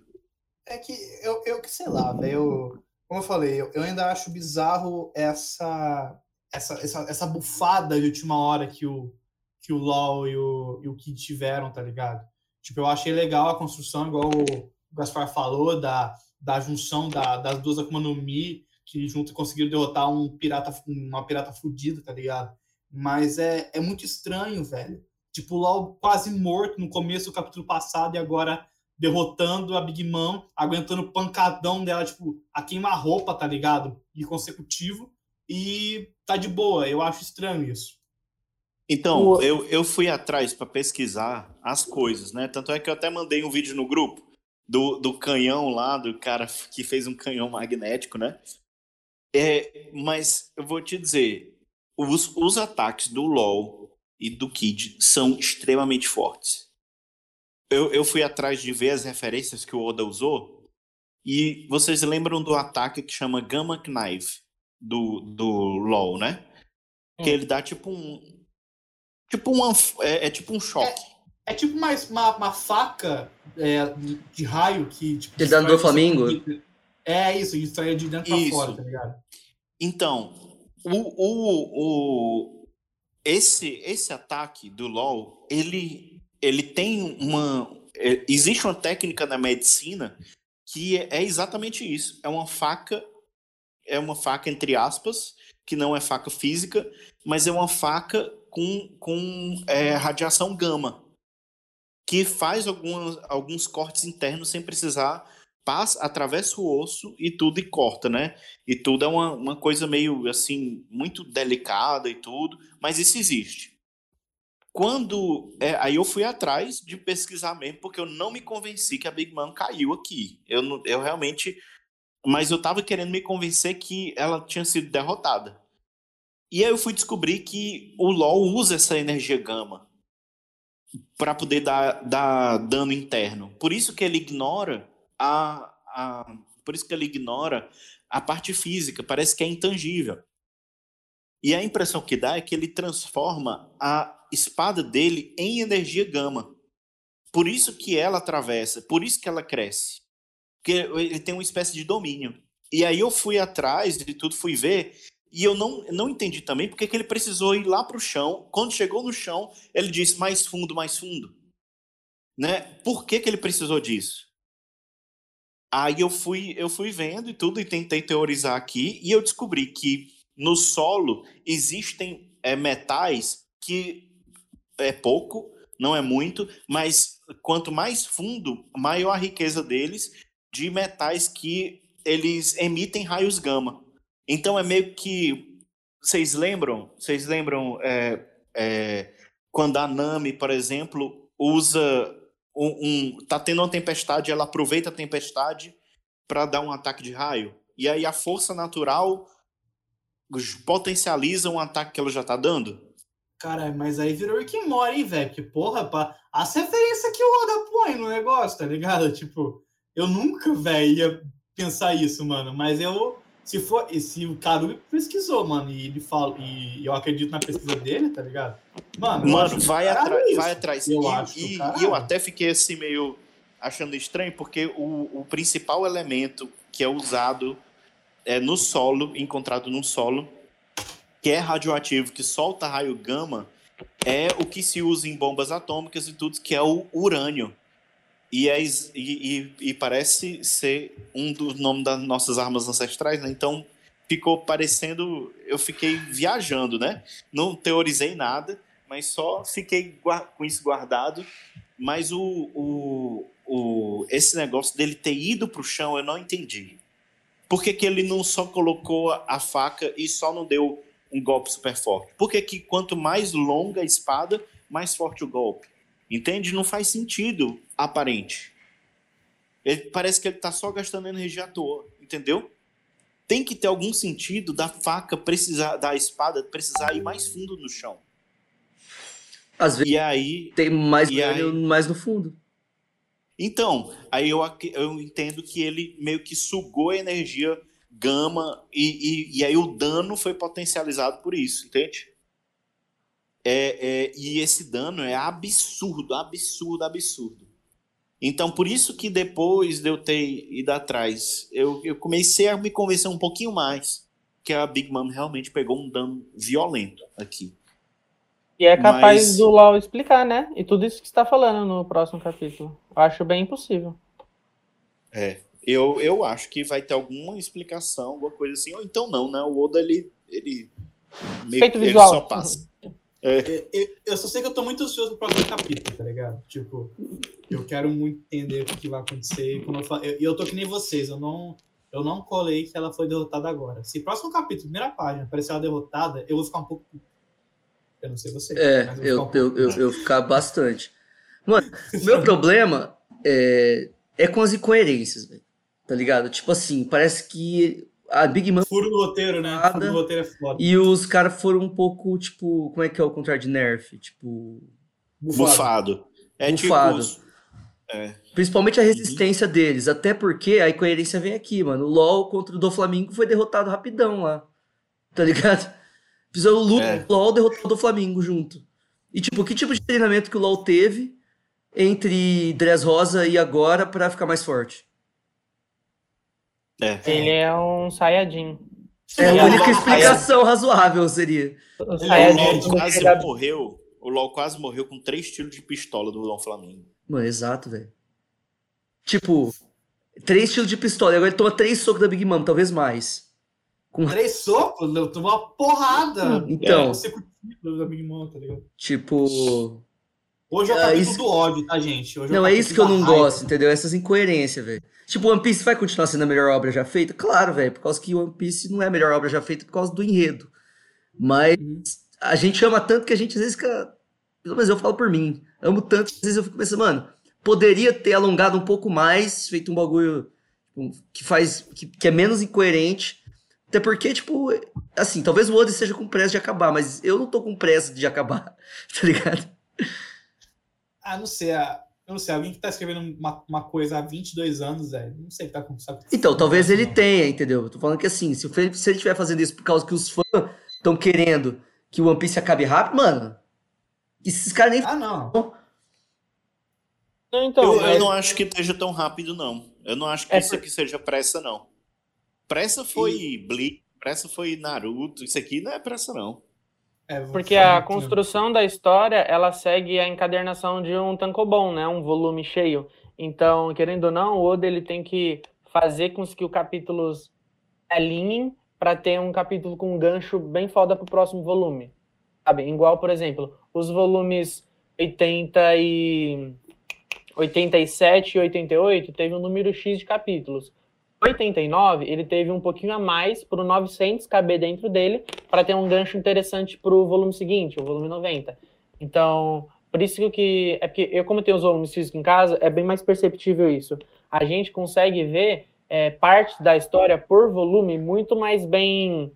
É que eu, eu que sei lá, velho. Como eu falei, eu, eu ainda acho bizarro essa, essa, essa, essa bufada de última hora que o, que o LOL e o, e o Kid tiveram, tá ligado? Tipo, eu achei legal a construção, igual o Gaspar falou, da, da junção da, das duas Akuma no Mi, que junto conseguiram derrotar um pirata, uma pirata fudida, tá ligado? Mas é, é muito estranho, velho. Tipo, o LOL quase morto no começo do capítulo passado e agora derrotando a Big Mom, aguentando o pancadão dela, tipo, a queima-roupa, tá ligado? E consecutivo. E tá de boa. Eu acho estranho isso. Então, O- eu, eu fui atrás para pesquisar as coisas, né? Tanto é que eu até mandei um vídeo no grupo do, do canhão lá, do cara que fez um canhão magnético, né? É, mas eu vou te dizer, os, os ataques do LoL e do Kid são extremamente fortes. Eu, eu fui atrás de ver as referências que o Oda usou e vocês lembram do ataque que chama Gamma Knife do, do LoL, né? Que Hum. ele dá tipo um, Tipo um, é, é tipo um choque. É tipo uma, uma, uma faca é, de raio que. Tipo, Ele dá no você- É isso, destrói de dentro pra Isso. fora, tá ligado? Então, o, o, o, esse, esse ataque do LoL, ele, ele tem uma. é, existe uma técnica na medicina que é, é exatamente isso. É uma faca, é uma faca entre aspas, que não é faca física, mas é uma faca com, com é, radiação gama, que faz algumas, alguns cortes internos sem precisar, passa, atravessa o osso e tudo e corta, né? E tudo é uma, uma coisa meio assim, muito delicada e tudo, mas isso existe. Quando. é, aí eu fui atrás de pesquisar mesmo, porque eu não me convenci que a Big Mom caiu aqui. Eu, eu realmente. Mas eu tava querendo me convencer que ela tinha sido derrotada. E aí eu fui descobrir que o LoL usa essa energia gama para poder dar, dar dano interno. Por isso que ele ignora a, a. Por isso que ele ignora a parte física, parece que é intangível. E a impressão que dá é que ele transforma a espada dele em energia gama. Por isso que ela atravessa, por isso que ela cresce. Porque ele tem uma espécie de domínio. E aí eu fui atrás de tudo, fui ver, e eu não, não entendi também porque que ele precisou ir lá para o chão. Quando chegou no chão, ele disse mais fundo, mais fundo. Né? Por que, que ele precisou disso? Aí eu fui, eu fui vendo e tudo e tentei teorizar aqui e eu descobri que no solo existem é, metais que é pouco, não é muito, mas quanto mais fundo, maior a riqueza deles de metais que eles emitem raios gama. Então é meio que vocês lembram? Vocês lembram é, é, quando a Nami, por exemplo, usa um, um tá tendo uma tempestade, ela aproveita a tempestade para dar um ataque de raio. E aí a força natural potencializa um ataque que ela já tá dando. Cara, mas aí virou Rick and Morty, hein, velho? Porque, porra, pá, as referências que o Oda põe no negócio, tá ligado? Tipo, eu nunca, velho, ia pensar isso, mano. Mas eu, se for, se o Karubi pesquisou, mano, e ele fala, e eu acredito na pesquisa dele, tá ligado? Mano, Mano, vai, atrás, isso. vai atrás. Eu e, acho e- e eu até fiquei assim meio achando estranho, porque o, o principal elemento que é usado é no solo, encontrado no solo, que é radioativo, que solta raio gama, é o que se usa em bombas atômicas e tudo, que é o urânio. E, é, e, e- e parece ser um dos nomes das nossas armas ancestrais, né? Então ficou parecendo. Eu fiquei viajando, né? Não teorizei nada, mas só fiquei com isso guardado. Mas o, o, o, esse negócio dele ter ido pro chão eu não entendi. Por que, que ele não só colocou a, faca e só não deu um golpe super forte? Por que, que quanto mais longa a espada, mais forte o golpe? Entende? Não faz sentido aparente. Ele, parece que ele tá só gastando energia à toa, entendeu? Tem que ter algum sentido da faca precisar, da espada precisar ir mais fundo no chão. Às vezes E aí, tem mais E aí? mais no fundo. Então, aí eu, eu entendo que ele meio que sugou a energia gama e, e, e aí o dano foi potencializado por isso, entende? É, é, e esse dano é absurdo, absurdo, absurdo. Então, por isso que depois de eu ter ido atrás, eu, eu comecei a me convencer um pouquinho mais que a Big Mom realmente pegou um dano violento aqui. E é capaz Mas- do LoL explicar, né? E tudo isso que você tá falando no próximo capítulo. Eu acho bem impossível. É, eu, eu acho que vai ter alguma explicação, alguma coisa assim, ou então não, né? O Oda, ele, ele, meio ele visual. só passa. É, Eu, eu- eu só sei que eu tô muito ansioso pro próximo capítulo, tá ligado? Tipo, eu quero muito entender o que, vai acontecer. E como eu, fa- eu, eu tô que nem vocês, eu não, eu não colei que ela foi derrotada agora. Se próximo capítulo, primeira página, aparecer ela derrotada, eu vou ficar um pouco. Eu não sei você. É, eu, ficar um eu, eu, eu ficar bastante. Mano, o meu problema é, é com as incoerências, velho. Tá ligado? Tipo assim, parece que a Big Mom Furo no roteiro, né? Furo no roteiro é foda. e os caras foram um pouco, tipo, como é que é o contrário de nerf? Tipo, bufado. É Bufado. tipo. principalmente a resistência deles, até porque a incoerência vem aqui, mano. O LoL contra o do Flamengo foi derrotado rapidão lá. Tá ligado? Fizeram o Lu, É. o LoL derrotou o do Flamengo junto. E tipo, que tipo de treinamento que o LoL teve entre Dress Rosa e agora pra ficar mais forte? É. Ele é um Saiyajin. É a única é um explicação razoável seria. O LOL ele quase morreu. O LOL quase morreu com três tiros de pistola do Dom Flamengo. Mano, exato, velho. Tipo, três tiros de pistola. E agora ele toma três socos da Big Mom, talvez mais. Com Três socos, eu tomou uma porrada. Então. da Big Mom, tá ligado? Tipo. Hoje é o Ah, capítulo isso- do ódio, tá, gente? Hoje Não, é isso que eu não raiva. gosto, entendeu? Essas incoerências, velho. Tipo, One Piece vai continuar sendo a melhor obra já feita? Claro, velho. Por causa que One Piece não é a melhor obra já feita por causa do enredo. Mas Uhum. a gente ama tanto que a gente às vezes fica. Pelo menos eu falo por mim. Amo tanto que às vezes eu fico pensando, mano, poderia ter alongado um pouco mais, feito um bagulho tipo, que faz. que, que é menos incoerente. Até porque, tipo, assim, talvez o Oda esteja com pressa de acabar, mas eu não tô com pressa de acabar, tá ligado? Ah, não sei. ah, Eu não sei, alguém que tá escrevendo uma, uma coisa há 22 anos, velho. Não sei o que tá acontecendo. Então, talvez ele tenha, entendeu? Eu tô falando que assim, se, o Felipe- se ele estiver fazendo isso por causa que os fãs estão querendo que o One Piece acabe rápido, mano, esses caras nem. Ah, não. Não, então, eu, eu mas- não acho que esteja tão rápido, não. Eu não acho que É isso por- aqui seja pressa, não. Pressa foi Bleach, pressa foi Naruto. Isso aqui não é pressa, não. É, Porque a muito, construção da história, ela segue a encadernação de um tankobon, né? Um volume cheio. Então, querendo ou não, o Oda ele tem que fazer com que os capítulos alinhem para ter um capítulo com um gancho bem foda pro próximo volume. Sabe? Igual, por exemplo, os volumes 80 e 87 e 88 teve um número X de capítulos. 89, ele teve um pouquinho a mais pro 900 caber dentro dele para ter um gancho interessante pro volume seguinte, o volume 90. Então, por isso que é porque eu como tenho os volumes físicos em casa, é bem mais perceptível isso. A gente consegue ver é, parte da história por volume muito mais bem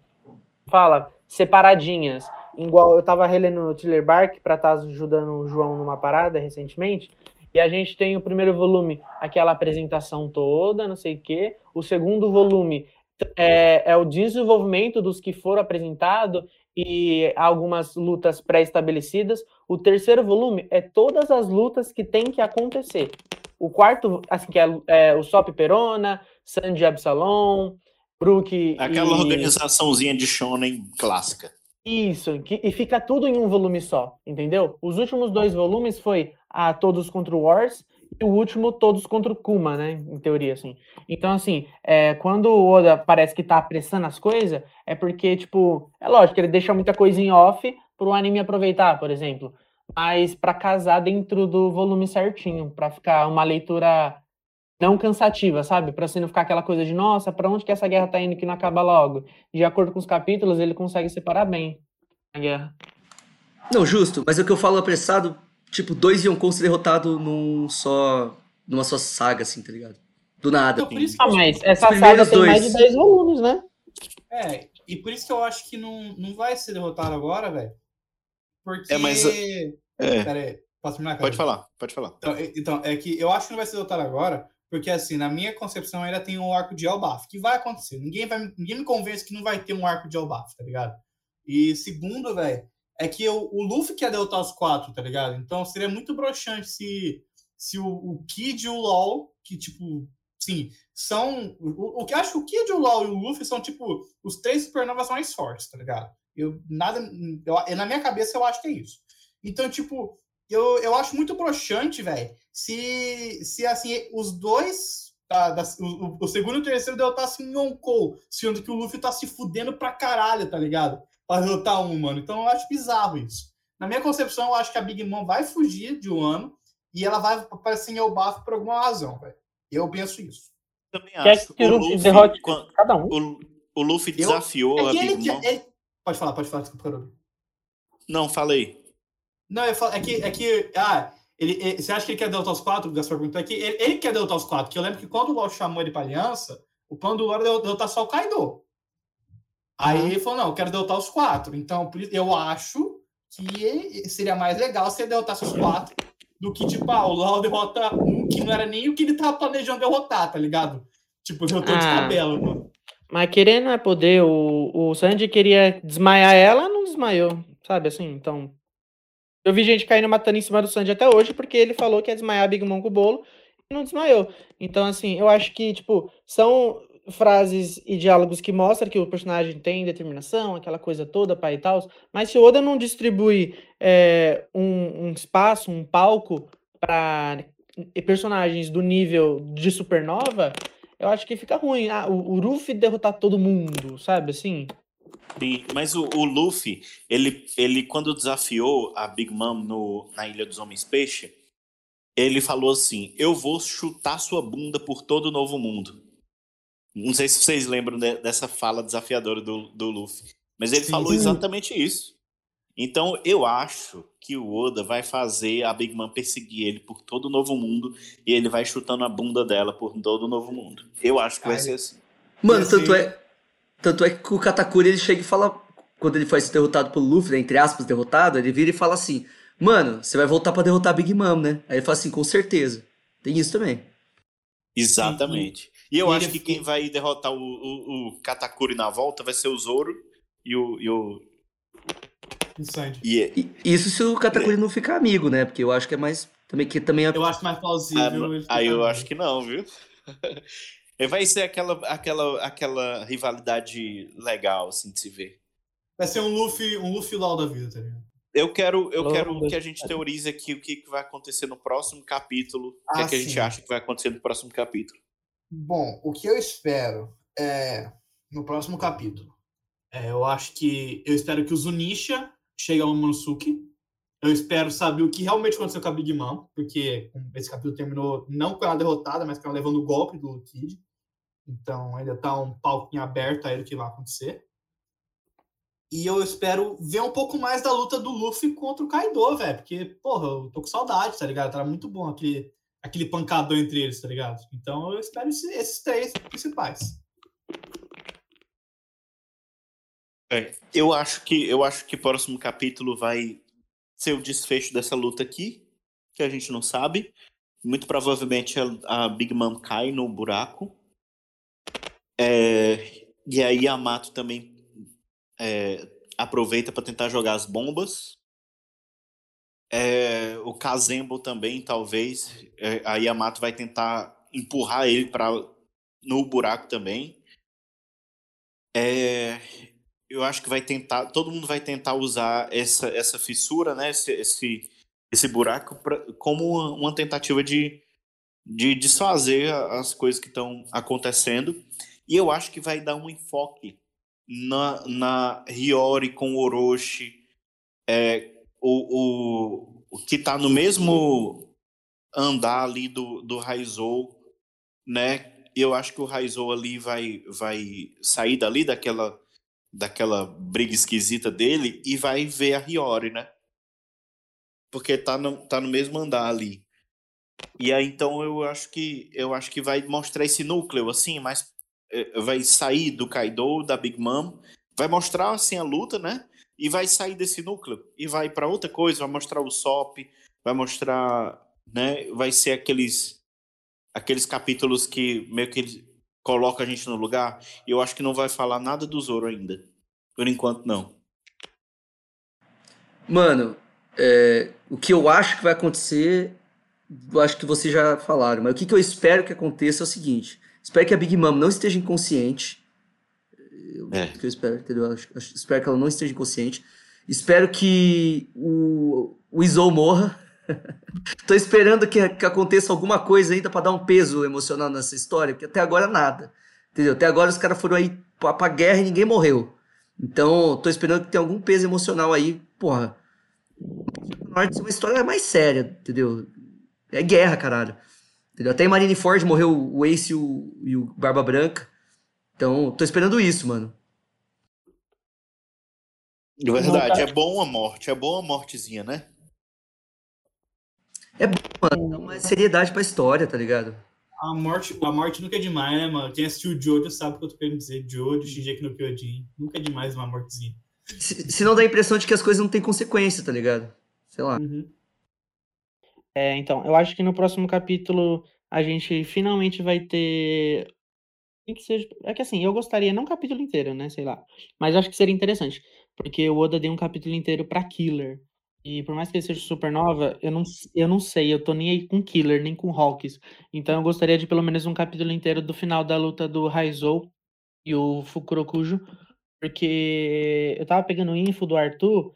fala, separadinhas. Igual eu tava relendo o Tiller Bark para estar ajudando o João numa parada recentemente, e a gente tem o primeiro volume, aquela apresentação toda, não sei o quê. O segundo volume é, é o desenvolvimento dos que foram apresentados e algumas lutas pré-estabelecidas. O terceiro volume é todas as lutas que tem que acontecer. O quarto, assim, que é, é o Sop Perona, Sandy Absalom, Brook Aquela e... organizaçãozinha de shonen clássica. Isso, que- e fica tudo em um volume só, entendeu? Os últimos dois volumes foi a Todos contra o Wars e o último Todos contra o Kuma, né? Em teoria, assim. Então, assim, é, quando o Oda parece que tá apressando as coisas, é porque, tipo, é lógico, ele deixa muita coisa em off pro anime aproveitar, por exemplo. Mas pra casar dentro do volume certinho, pra ficar uma leitura não cansativa, sabe? Pra você não ficar aquela coisa de, nossa, pra onde que essa guerra tá indo que não acaba logo? De acordo com os capítulos, ele consegue separar bem a guerra. Não, justo, mas o que eu falo apressado, tipo, dois Yonkou ser derrotado num só. numa só saga, assim, tá ligado? Do nada. Então, por isso que Ah, mas essa saga tem mais dois. de 10 volumes, né? É, e por isso que eu acho que não, não vai ser derrotado agora, velho. Porque. É, mas, É, Pera aí, posso terminar, cara? pode falar, pode falar. Então, é- então, é que eu acho que não vai ser derrotado agora, porque assim, na minha concepção ainda tem um arco de Elbaf, que vai acontecer. Ninguém, vai, ninguém me convence que não vai ter um arco de Elbaf, tá ligado? E segundo, velho, é que o, Luffy quer derrotar os quatro, tá ligado? Então seria muito broxante se, se o, o Kid e o LOL, que tipo, sim, são. O, que acho que o Kid, o LOL e o Luffy são, tipo, os três supernovas mais fortes, tá ligado? Eu, nada, eu, na minha cabeça eu acho que é isso. Então, tipo, eu, eu acho muito broxante, velho, se, se assim, os dois. tá, da- o, o- o segundo e o terceiro derrotassem em Yonkou, sendo que o Luffy tá se fudendo pra caralho, tá ligado? Pra derrotar um, mano. Então eu acho bizarro isso. Na minha concepção, eu acho que a Big Mom vai fugir de um ano e ela vai aparecer em Elbaf por alguma razão, velho. Eu penso isso. Também Quer acho. que O Luffy derrote quan- cada um. o, o Luffy Eu- desafiou É a que ele, Big Mom. ele- Pode falar, pode falar, desculpa, Carol. Não, falei. Não, eu falo, é que, é que ah, ele, ele- você acha que ele quer derrotar os quatro? O Gaspar perguntou aqui. Ele, ele quer derrotar os quatro, porque eu lembro que quando o LoL chamou ele pra aliança, o plano do LoL era derrotar só o Kaido. Aí ele falou, não, eu quero derrotar os quatro. Então, eu acho que seria mais legal se ele derrotasse os quatro do que, tipo, ah, o LoL derrota um que não era nem o que ele tava planejando derrotar, tá ligado? Tipo, derrotou de Ah. tabela, mano. Mas querer não é poder. O, o Sandy queria desmaiar ela, não desmaiou. Sabe assim? Então. Eu vi gente caindo matando em cima do Sandy até hoje, porque ele falou que ia desmaiar a Big Mom com o bolo e não desmaiou. Então, assim, eu acho que, tipo, são frases e diálogos que mostram que o personagem tem determinação, aquela coisa toda, pai e tal. Mas se o Oda não distribui é, um, um espaço, um palco para personagens do nível de supernova, eu acho que fica ruim. Ah, o, o Ruffy derrotar todo mundo, sabe assim? Sim, mas o, o Luffy, ele, ele quando desafiou a Big Mom no, na Ilha dos Homens Peixe, ele falou assim: Eu vou chutar sua bunda por todo o novo mundo. Não sei se vocês lembram de- dessa fala desafiadora do, do Luffy, mas ele Sim. falou exatamente isso. Então eu acho que o Oda vai fazer a Big Mom perseguir ele por todo o novo mundo e ele vai chutando a bunda dela por todo o novo mundo. Eu acho que vai Cara, ser assim. Mano, E tanto assim- é, tanto é que o Katakuri ele chega e fala, quando ele foi derrotado pelo Luffy, né, entre aspas, derrotado, ele vira e fala assim: Mano, você vai voltar pra derrotar a Big Mom, né? Aí ele fala assim: Com certeza. Tem isso também. Exatamente. E eu e acho que ficou- quem vai derrotar o, o, o Katakuri na volta vai ser o Zoro e o. E o e, E isso se o Katakuri não ficar amigo, né? Porque eu acho que é mais. Também, que também é. Eu acho mais ah, plausível. ele aí eu ficar- acho que não, viu? Vai ser aquela, aquela, aquela rivalidade legal, assim, de se ver. Vai ser um Luffy, um Luffy LOL da vida, tá ligado? Eu quero, eu Logo quero que a gente teorize aqui o que que vai acontecer no próximo capítulo. o que, Ah, é que a gente acha que vai acontecer no próximo capítulo. Bom, o que eu espero é no próximo capítulo. é, eu acho que eu espero que o Zunisha chegue ao Momonosuke. Eu espero saber o que realmente aconteceu com a Big Mom, porque esse capítulo terminou não com ela derrotada, mas com ela levando o golpe do Kid. Então ainda tá um em aberto aí do que vai acontecer. E eu espero ver um pouco mais da luta do Luffy contra o Kaido, velho. Porque, porra, eu tô com saudade, tá ligado? Tá muito bom aquele, aquele pancadão entre eles, tá ligado? Então eu espero esse- esses três principais. É, eu acho que eu acho que o próximo capítulo vai ser o desfecho dessa luta aqui, que a gente não sabe. Muito provavelmente a, a Big Mom cai no buraco. É, E aí Yamato também é, aproveita para tentar jogar as bombas. É, o Kazembo também, talvez. É, a Yamato vai tentar empurrar ele para no buraco também. É, eu acho que vai tentar, todo mundo vai tentar usar essa, essa fissura, né, esse, esse, esse buraco pra, como uma, tentativa de, de desfazer as coisas que estão acontecendo. E eu acho que vai dar um enfoque na, na Hiyori com Orochi, é, o, o, o que está no mesmo andar ali do, do Raizou, né? Eu acho que o Raizou ali vai, vai sair dali daquela, daquela briga esquisita dele e vai ver a Hiyori, né? Porque tá no, tá no mesmo andar ali. E aí então eu acho que eu acho que vai mostrar esse núcleo assim, mas eh, vai sair do Kaido, da Big Mom, vai mostrar assim a luta, né? E vai sair desse núcleo e vai para outra coisa, vai mostrar o Sop, vai mostrar, né? Vai ser aqueles aqueles capítulos que meio que coloca a gente no lugar. Eu acho que não vai falar nada do Zoro ainda. Por enquanto não. Mano, é, o que eu acho que vai acontecer, acho que vocês já falaram, mas o que, que eu espero que aconteça é o seguinte: espero que a Big Mom não esteja inconsciente. Eu, É. que eu espero, entendeu? Eu espero que ela não esteja inconsciente. Espero que o, o Izou morra. Tô esperando que, que aconteça alguma coisa ainda pra dar um peso emocional nessa história, porque até agora nada. Entendeu? Até agora os caras foram aí pra, pra guerra e ninguém morreu. Então, tô esperando que tenha algum peso emocional aí, porra. De ser uma história mais séria, entendeu? É guerra, caralho. Entendeu? Até em Marineford morreu o Ace e o, e o Barba Branca. Então, tô esperando isso, mano. De verdade, é bom a morte, é bom a mortezinha, né? Mano, dá mais seriedade pra história, tá ligado? A morte, a morte nunca é demais, né, mano? Quem assistiu o Jojo sabe o que eu tô querendo dizer. Jojo, Shingeki no Kyojin. Nunca é demais uma mortezinha. Se, se não dá a impressão de que as coisas não têm consequência, tá ligado? Sei lá. Uhum. É, então, eu acho que no próximo capítulo a gente finalmente vai ter. Que seja. É que assim, eu gostaria, não um capítulo inteiro, né? Sei lá. Mas acho que seria interessante. Porque o Oda deu um capítulo inteiro pra Killer. E por mais que ele seja supernova, eu não, eu não sei, eu tô nem aí com Killer, nem com Hawks. Então eu gostaria de pelo menos um capítulo inteiro do final da luta do Raizou e o Fukurokujo. Porque eu tava pegando info do Arthur.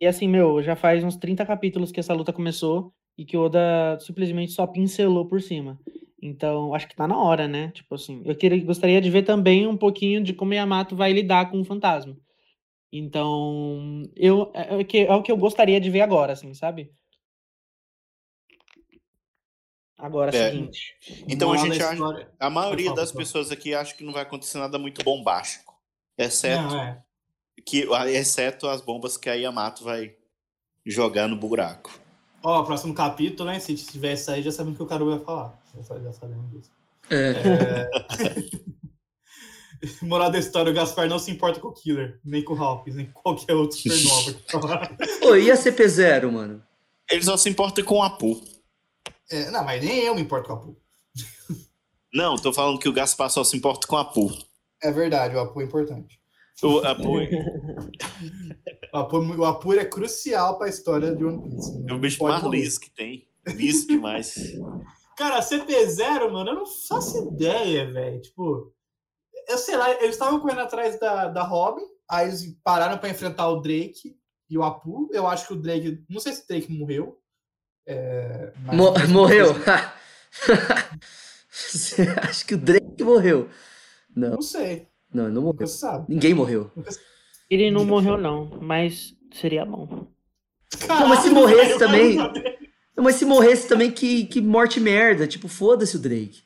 E assim, meu, já faz uns 30 capítulos que essa luta começou e que o Oda simplesmente só pincelou por cima. Então, acho que tá na hora, né? Tipo assim, eu queria, gostaria de ver também um pouquinho de como Yamato vai lidar com o fantasma. Então, eu é, é o que, é o que eu gostaria de ver agora, assim, sabe? Agora, É. seguinte. Então a gente acha, história- a maioria falar, das pessoas aqui acha que não vai acontecer nada muito bombástico, exceto Não, é. que exceto as bombas que a Yamato vai jogar no buraco. Ó, próximo capítulo, né? Se tivesse aí, já sabemos o que o cara vai falar. Já sa- já sabemos disso. É. Moral da história, o Gaspar não se importa com o Killer, nem com o Hawkins, nem com qualquer outro supernova. Ô, e a CP0, mano? Ele só se importa com o Apu. é, não, mas nem eu me importo com o Apu. Não, tô falando que o Gaspar só se importa com o Apu. É verdade, o Apu é importante. O Apu O Apu, o Apu é crucial pra história de One Piece. né? é o bicho mais liso que tem. Liso demais. Cara, CP0, mano, eu não faço ideia, velho. Tipo, eu sei lá, eles estavam correndo atrás da, da Robin, aí eles pararam pra enfrentar o Drake e o Apu. Eu acho que o Drake, não sei se o Drake morreu. É, morreu. Você acha que o Drake morreu? Não, Não sei, não, ele não morreu. Ninguém morreu. Ele não morreu, não, mas seria bom. Não, mas se Caralho, morresse também- mas se morresse também, que, que morte merda. Tipo, foda-se o Drake.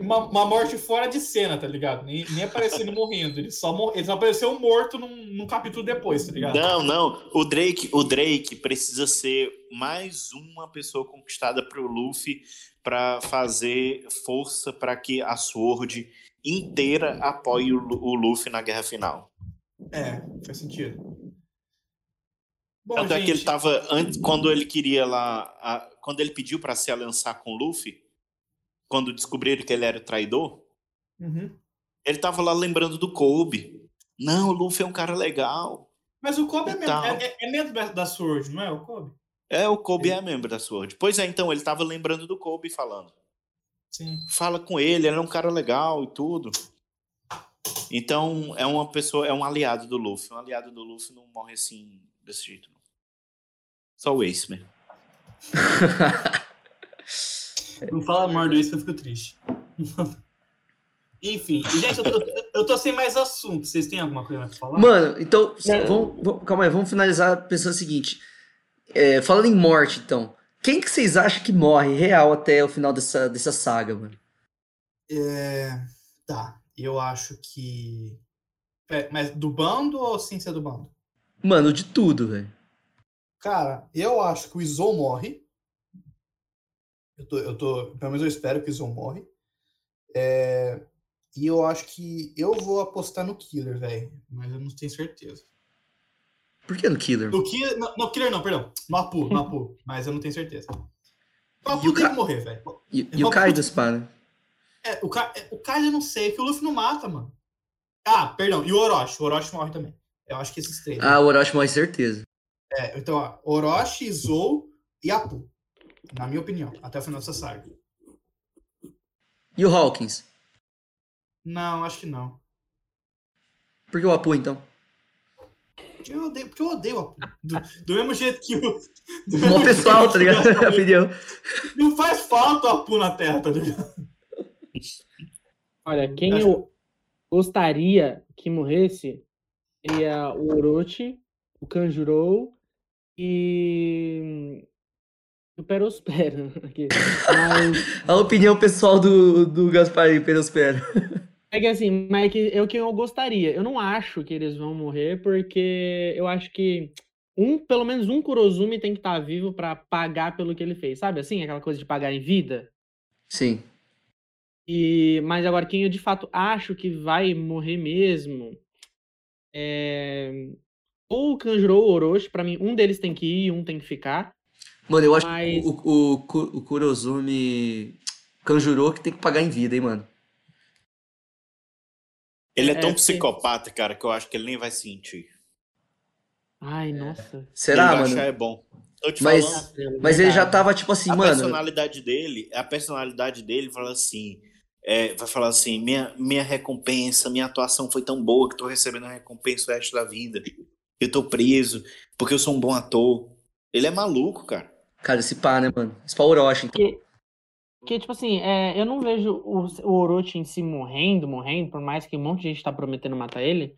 Uma, uma morte fora de cena, tá ligado? Nem, nem apareceu ele morrendo. Ele só, mor- ele só apareceu morto num, num capítulo depois, tá ligado? Não, não. O Drake, o Drake precisa ser mais uma pessoa conquistada pro Luffy para fazer força para que a Sword inteira apoie o, o Luffy na guerra final. É, faz sentido. Bom, Tanto é que ele gente, tava antes quando ele queria lá, a- quando ele pediu para se aliançar com o Luffy, quando descobriram que ele era traidor, uhum. Ele tava lá lembrando do Kobe. Não, o Luffy é um cara legal. Mas o Kobe é, mem- Então. é, é- é membro da- Sword, não é o Kobe? É, o Kobe é membro da Sword. Pois é, então, ele tava lembrando do Kobe falando. Sim. Fala com ele, ele é um cara legal e tudo. Então, é uma pessoa, é um aliado do Luffy. Um aliado do Luffy não morre assim, desse jeito. não. Só o Ace mesmo. Não fala mordo isso que eu fico triste. Enfim, gente, eu tô, eu tô sem mais assunto. Vocês têm alguma coisa pra falar? Mano, então, Não. vamos, vamos- calma aí, vamos finalizar pensando o seguinte. É, falando em morte, então. Quem que vocês acham que morre real até o final dessa, dessa saga, mano? É, Tá, eu acho que. É, Mas do bando ou sem ser do bando? Mano, de tudo, velho. Cara, eu acho que o Izou morre. Eu tô, eu tô, pelo menos eu espero que o Izou morre. É, e eu acho que eu vou apostar no Killer, velho. Mas eu não tenho certeza. Por que no Killer? No Killer, não, no Killer não, perdão. No Apu, no Apu. mas eu não tenho certeza. O Apu tem ca- que morrer, velho. E, e o Kaido, Spa, né? É, o, Ka, é, o Kaido eu não sei, é que o Luffy não mata, mano. Ah, perdão, e o Orochi. O Orochi morre também. Eu acho que esses três. Ah, o Orochi morre certeza. É, então, ó, Orochi, Zou e Apu. Na minha opinião, até o final dessa saga. E o Hawkins? Não, acho que não. Por que o Apu, então? Porque eu odeio, porque eu odeio o Apu. Do, do mesmo jeito que o. Mó pessoal, tá ligado? eu- A opinião. Não faz falta o Apu na Terra, tá ligado? Olha, quem Acho- eu gostaria que morresse seria o Orochi, o Kanjurou e o Perospero. aqui. Mas A opinião pessoal do, do Gasparinho Perospero. é que assim, mas é que eu que eu gostaria. Eu não acho que eles vão morrer, porque eu acho que um, pelo menos um Kurozumi tem que estar vivo pra pagar pelo que ele fez. Sabe assim? Aquela coisa de pagar em vida. Sim. E, mas agora, quem eu de fato acho que vai morrer mesmo é. Ou o Kanjuro ou o Orochi, pra mim, um deles tem que ir e um tem que ficar. Mano, eu acho Mas- que o, o, o, Ku- o Kurozumi Kanjuro que tem que pagar em vida, hein, mano. Ele é É, tão psicopata, cara, que eu acho que ele nem vai sentir. Ai, nossa. Será, ele mano? achar é bom. Tô te Mas- falando. Mas ele já tava, tipo assim, a mano. personalidade dele, a personalidade dele fala assim, é, vai falar assim, minha, minha recompensa, minha atuação foi tão boa que tô recebendo a recompensa o resto da vida. Eu tô preso porque eu sou um bom ator. Ele é maluco, cara. Cara, esse pá, né, mano? Esse pá Orochi, então. Porque, porque, tipo assim, é, eu não vejo o, o Orochi em si morrendo, morrendo, por mais que um monte de gente tá prometendo matar ele.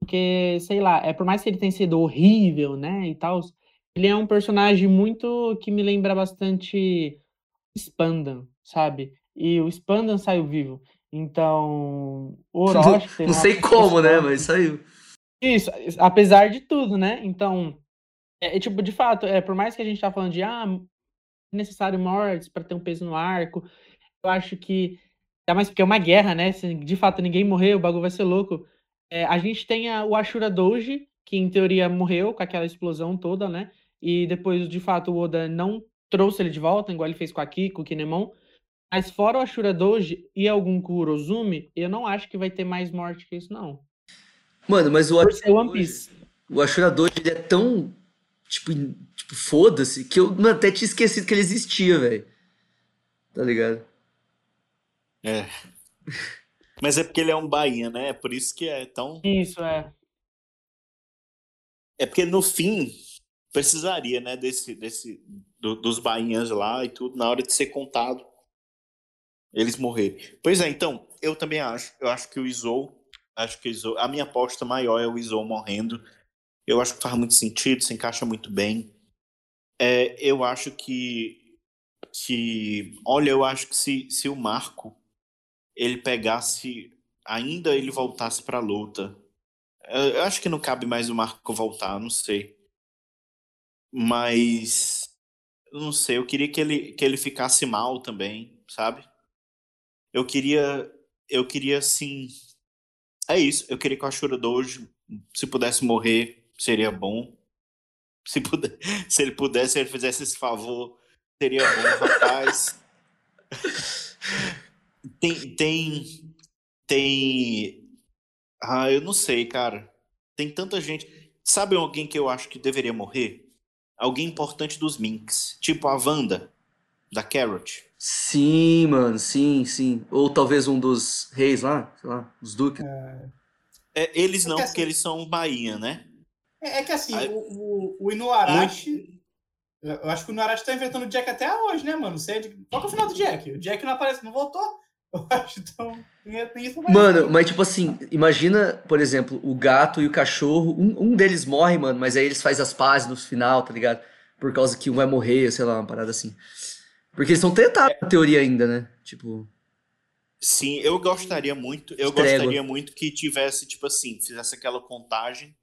Porque, sei lá, é por mais que ele tenha sido horrível, né, e tal, ele é um personagem muito que me lembra bastante Spandan, sabe? E o Spandan saiu vivo. Então, o Orochi Não uma sei como, né? Mas saiu. Isso, apesar de tudo, né? Então, é, é tipo, de fato, é, por mais que a gente tá falando de ah, é necessário mortes para ter um peso no arco, eu acho que, ainda mais porque é uma guerra, né? Se de fato ninguém morrer, o bagulho vai ser louco. É, a gente tem a- o Ashura Doji, que em teoria morreu com aquela explosão toda, né? E depois, de fato, o Oda não trouxe ele de volta, igual ele fez com a Kiko, com o Kinemon. Mas fora o Ashura Doji e algum Kurozumi, eu não acho que vai ter mais morte que isso, não. Mano, mas o Por Ashura One Doji- Piece. O Ashura Doji, ele é tão. Tipo, tipo foda-se, que eu mano, até tinha esquecido que ele existia, velho. Tá ligado? É. Mas é porque ele é um bainha, né? É por isso que é tão. Isso, é. É porque no fim precisaria, né, desse, desse do- dos bainhas lá e tudo na hora de ser contado eles morrerem. Pois é, então eu também acho. Eu acho que o Izou, acho que o Izou, a minha aposta maior é o Izou morrendo. Eu acho que faz muito sentido, se encaixa muito bem. É, eu acho que que olha, eu acho que se, se o Marco ele pegasse ainda ele voltasse pra luta eu acho que não cabe mais o Marco voltar, não sei. Mas. Não sei, eu queria que ele, que ele ficasse mal também, sabe? Eu queria. Eu queria, assim. É isso, eu queria que o Ashura Doji, se pudesse morrer, seria bom. Se, puder, se ele pudesse, se ele fizesse esse favor, seria bom, rapaz. tem, tem, tem. Ah, eu não sei, cara. Tem tanta gente. Sabe alguém que eu acho que deveria morrer? Alguém importante dos Minks. Tipo a Wanda, da Carrot. Sim, mano, sim, sim. Ou talvez um dos reis lá, sei lá, os duques. É, eles não, que porque assim- eles são Bahia, né? É, é que assim, Aí- o, o, Inuarashi. Eu eu acho que o Inuarashi tá inventando o Jack até hoje, né, mano? Não sei de- Qual que é o final do Jack? O Jack não aparece, não voltou? Eu acho, então. Mano, mas tipo assim, imagina, por exemplo, o gato e o cachorro, um, um deles morre, mano, mas aí eles fazem as pazes no final, tá ligado? Por causa que um vai morrer, sei lá, uma parada assim. Porque eles estão tentados na teoria ainda, né? Tipo, Sim, eu gostaria muito, eu Trégua. gostaria muito que tivesse, tipo assim, fizesse aquela contagem,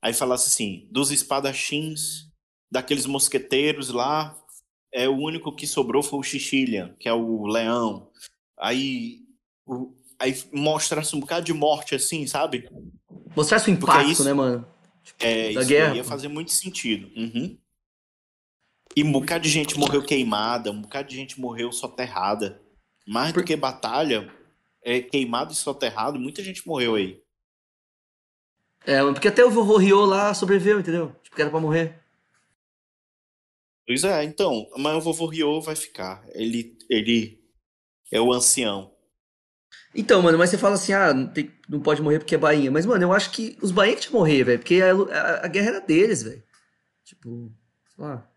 aí falasse assim, dos espadachins, daqueles mosqueteiros lá, é o único que sobrou foi o Xixilian, que é o leão. Aí, o- aí mostrasse um bocado de morte assim, sabe? mostrasse o impacto, isso- né, mano? É, Da isso guerra, ia fazer muito sentido. Uhum. E um bocado de gente morreu queimada, um bocado de gente morreu soterrada. Mais Por- do que batalha, é, queimado e soterrado, muita gente morreu aí. É, porque até o vovô Ryo lá sobreviveu, entendeu? Tipo, que era pra morrer. Pois é, então, mas o vovô Ryo vai ficar. Ele, ele é o ancião. Então, mano, mas você fala assim, ah, não, tem- não pode morrer porque é bainha. Mas, mano, eu acho que os que tinham que morrer, velho. Porque a, a- a guerra era deles, velho. Tipo, sei lá.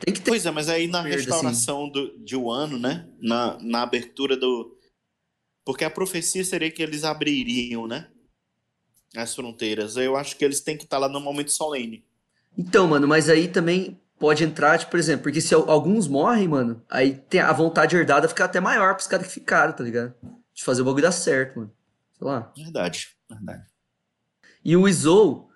Tem que ter. Pois é, mas aí na Perda, restauração do, de Wano, né? Na, na abertura do. Porque a profecia seria que eles abririam, né? As fronteiras. Eu acho que eles têm que estar lá no momento solene. Então, mano, mas aí também pode entrar, tipo, por exemplo, porque se al- alguns morrem, mano, aí tem a vontade herdada fica até maior pros caras que ficaram, tá ligado? De fazer o bagulho dar certo, mano. Sei lá. Verdade, verdade. E o Izou,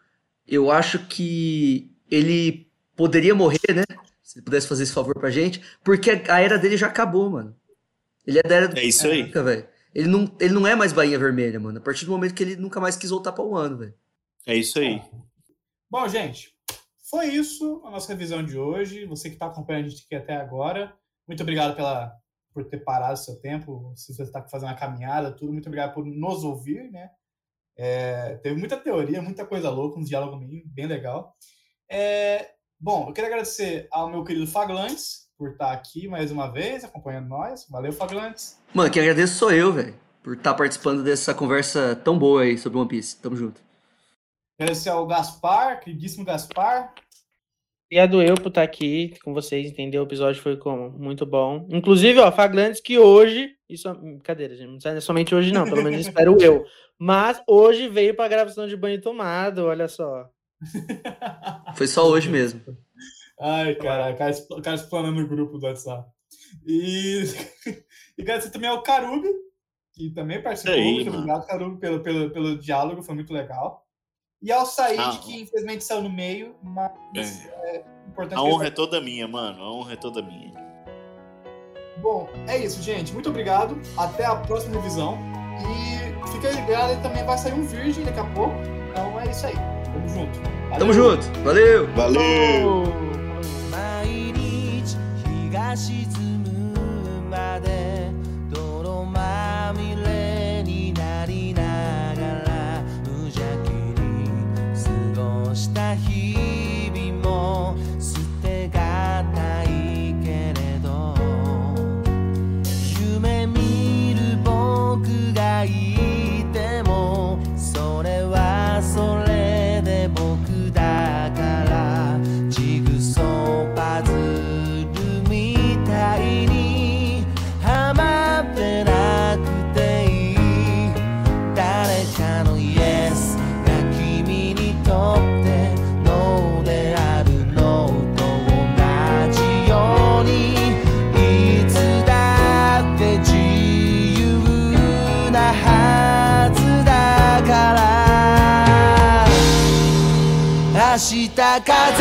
eu acho que ele poderia morrer, né? Se ele pudesse fazer esse favor pra gente, porque a era dele já acabou, mano. Ele é da era do É isso aí. Caraca, velho. Ele não, ele não é mais bainha vermelha, mano. A partir do momento que ele nunca mais quis voltar pra um ano, velho. É isso aí. Bom, gente, foi isso a nossa revisão de hoje. Você que está acompanhando a gente aqui até agora, muito obrigado pela, por ter parado seu tempo. Se você está fazendo uma caminhada, tudo, muito obrigado por nos ouvir, né? É, teve muita teoria, muita coisa louca, um diálogo bem, bem legal. É, bom, eu queria agradecer ao meu querido Faglantes por estar aqui mais uma vez, acompanhando nós. Valeu, Faglantes. Mano, quem agradeço sou eu, velho. Por estar participando dessa conversa tão boa aí sobre One Piece. Tamo junto. Agradecer ao Gaspar, queridíssimo Gaspar. Obrigado eu por estar aqui com vocês, entendeu? O episódio foi como? Muito bom. Inclusive, ó, Faglantes que hoje. Isso é brincadeira, gente. Não é somente hoje, não. Pelo menos espero eu. Mas hoje veio pra gravação de banho tomado, olha só. Foi só hoje mesmo. Ai, cara, o cara, o cara explanando o grupo do WhatsApp. E, e agradecer também ao Carubi, que também participou. Aí, muito obrigado, Carubi, pelo, pelo, pelo diálogo, foi muito legal. E ao Said, Ah. que infelizmente saiu no meio, mas é importante. A honra é toda minha, mano. A honra é toda minha. Bom, é isso, gente. Muito obrigado. Até a próxima revisão. E fica ligado, ele também vai sair um virgem daqui a pouco. Então é isso aí. Tamo junto. Valeu. Tamo junto. Valeu! Valeu! 毎風が通り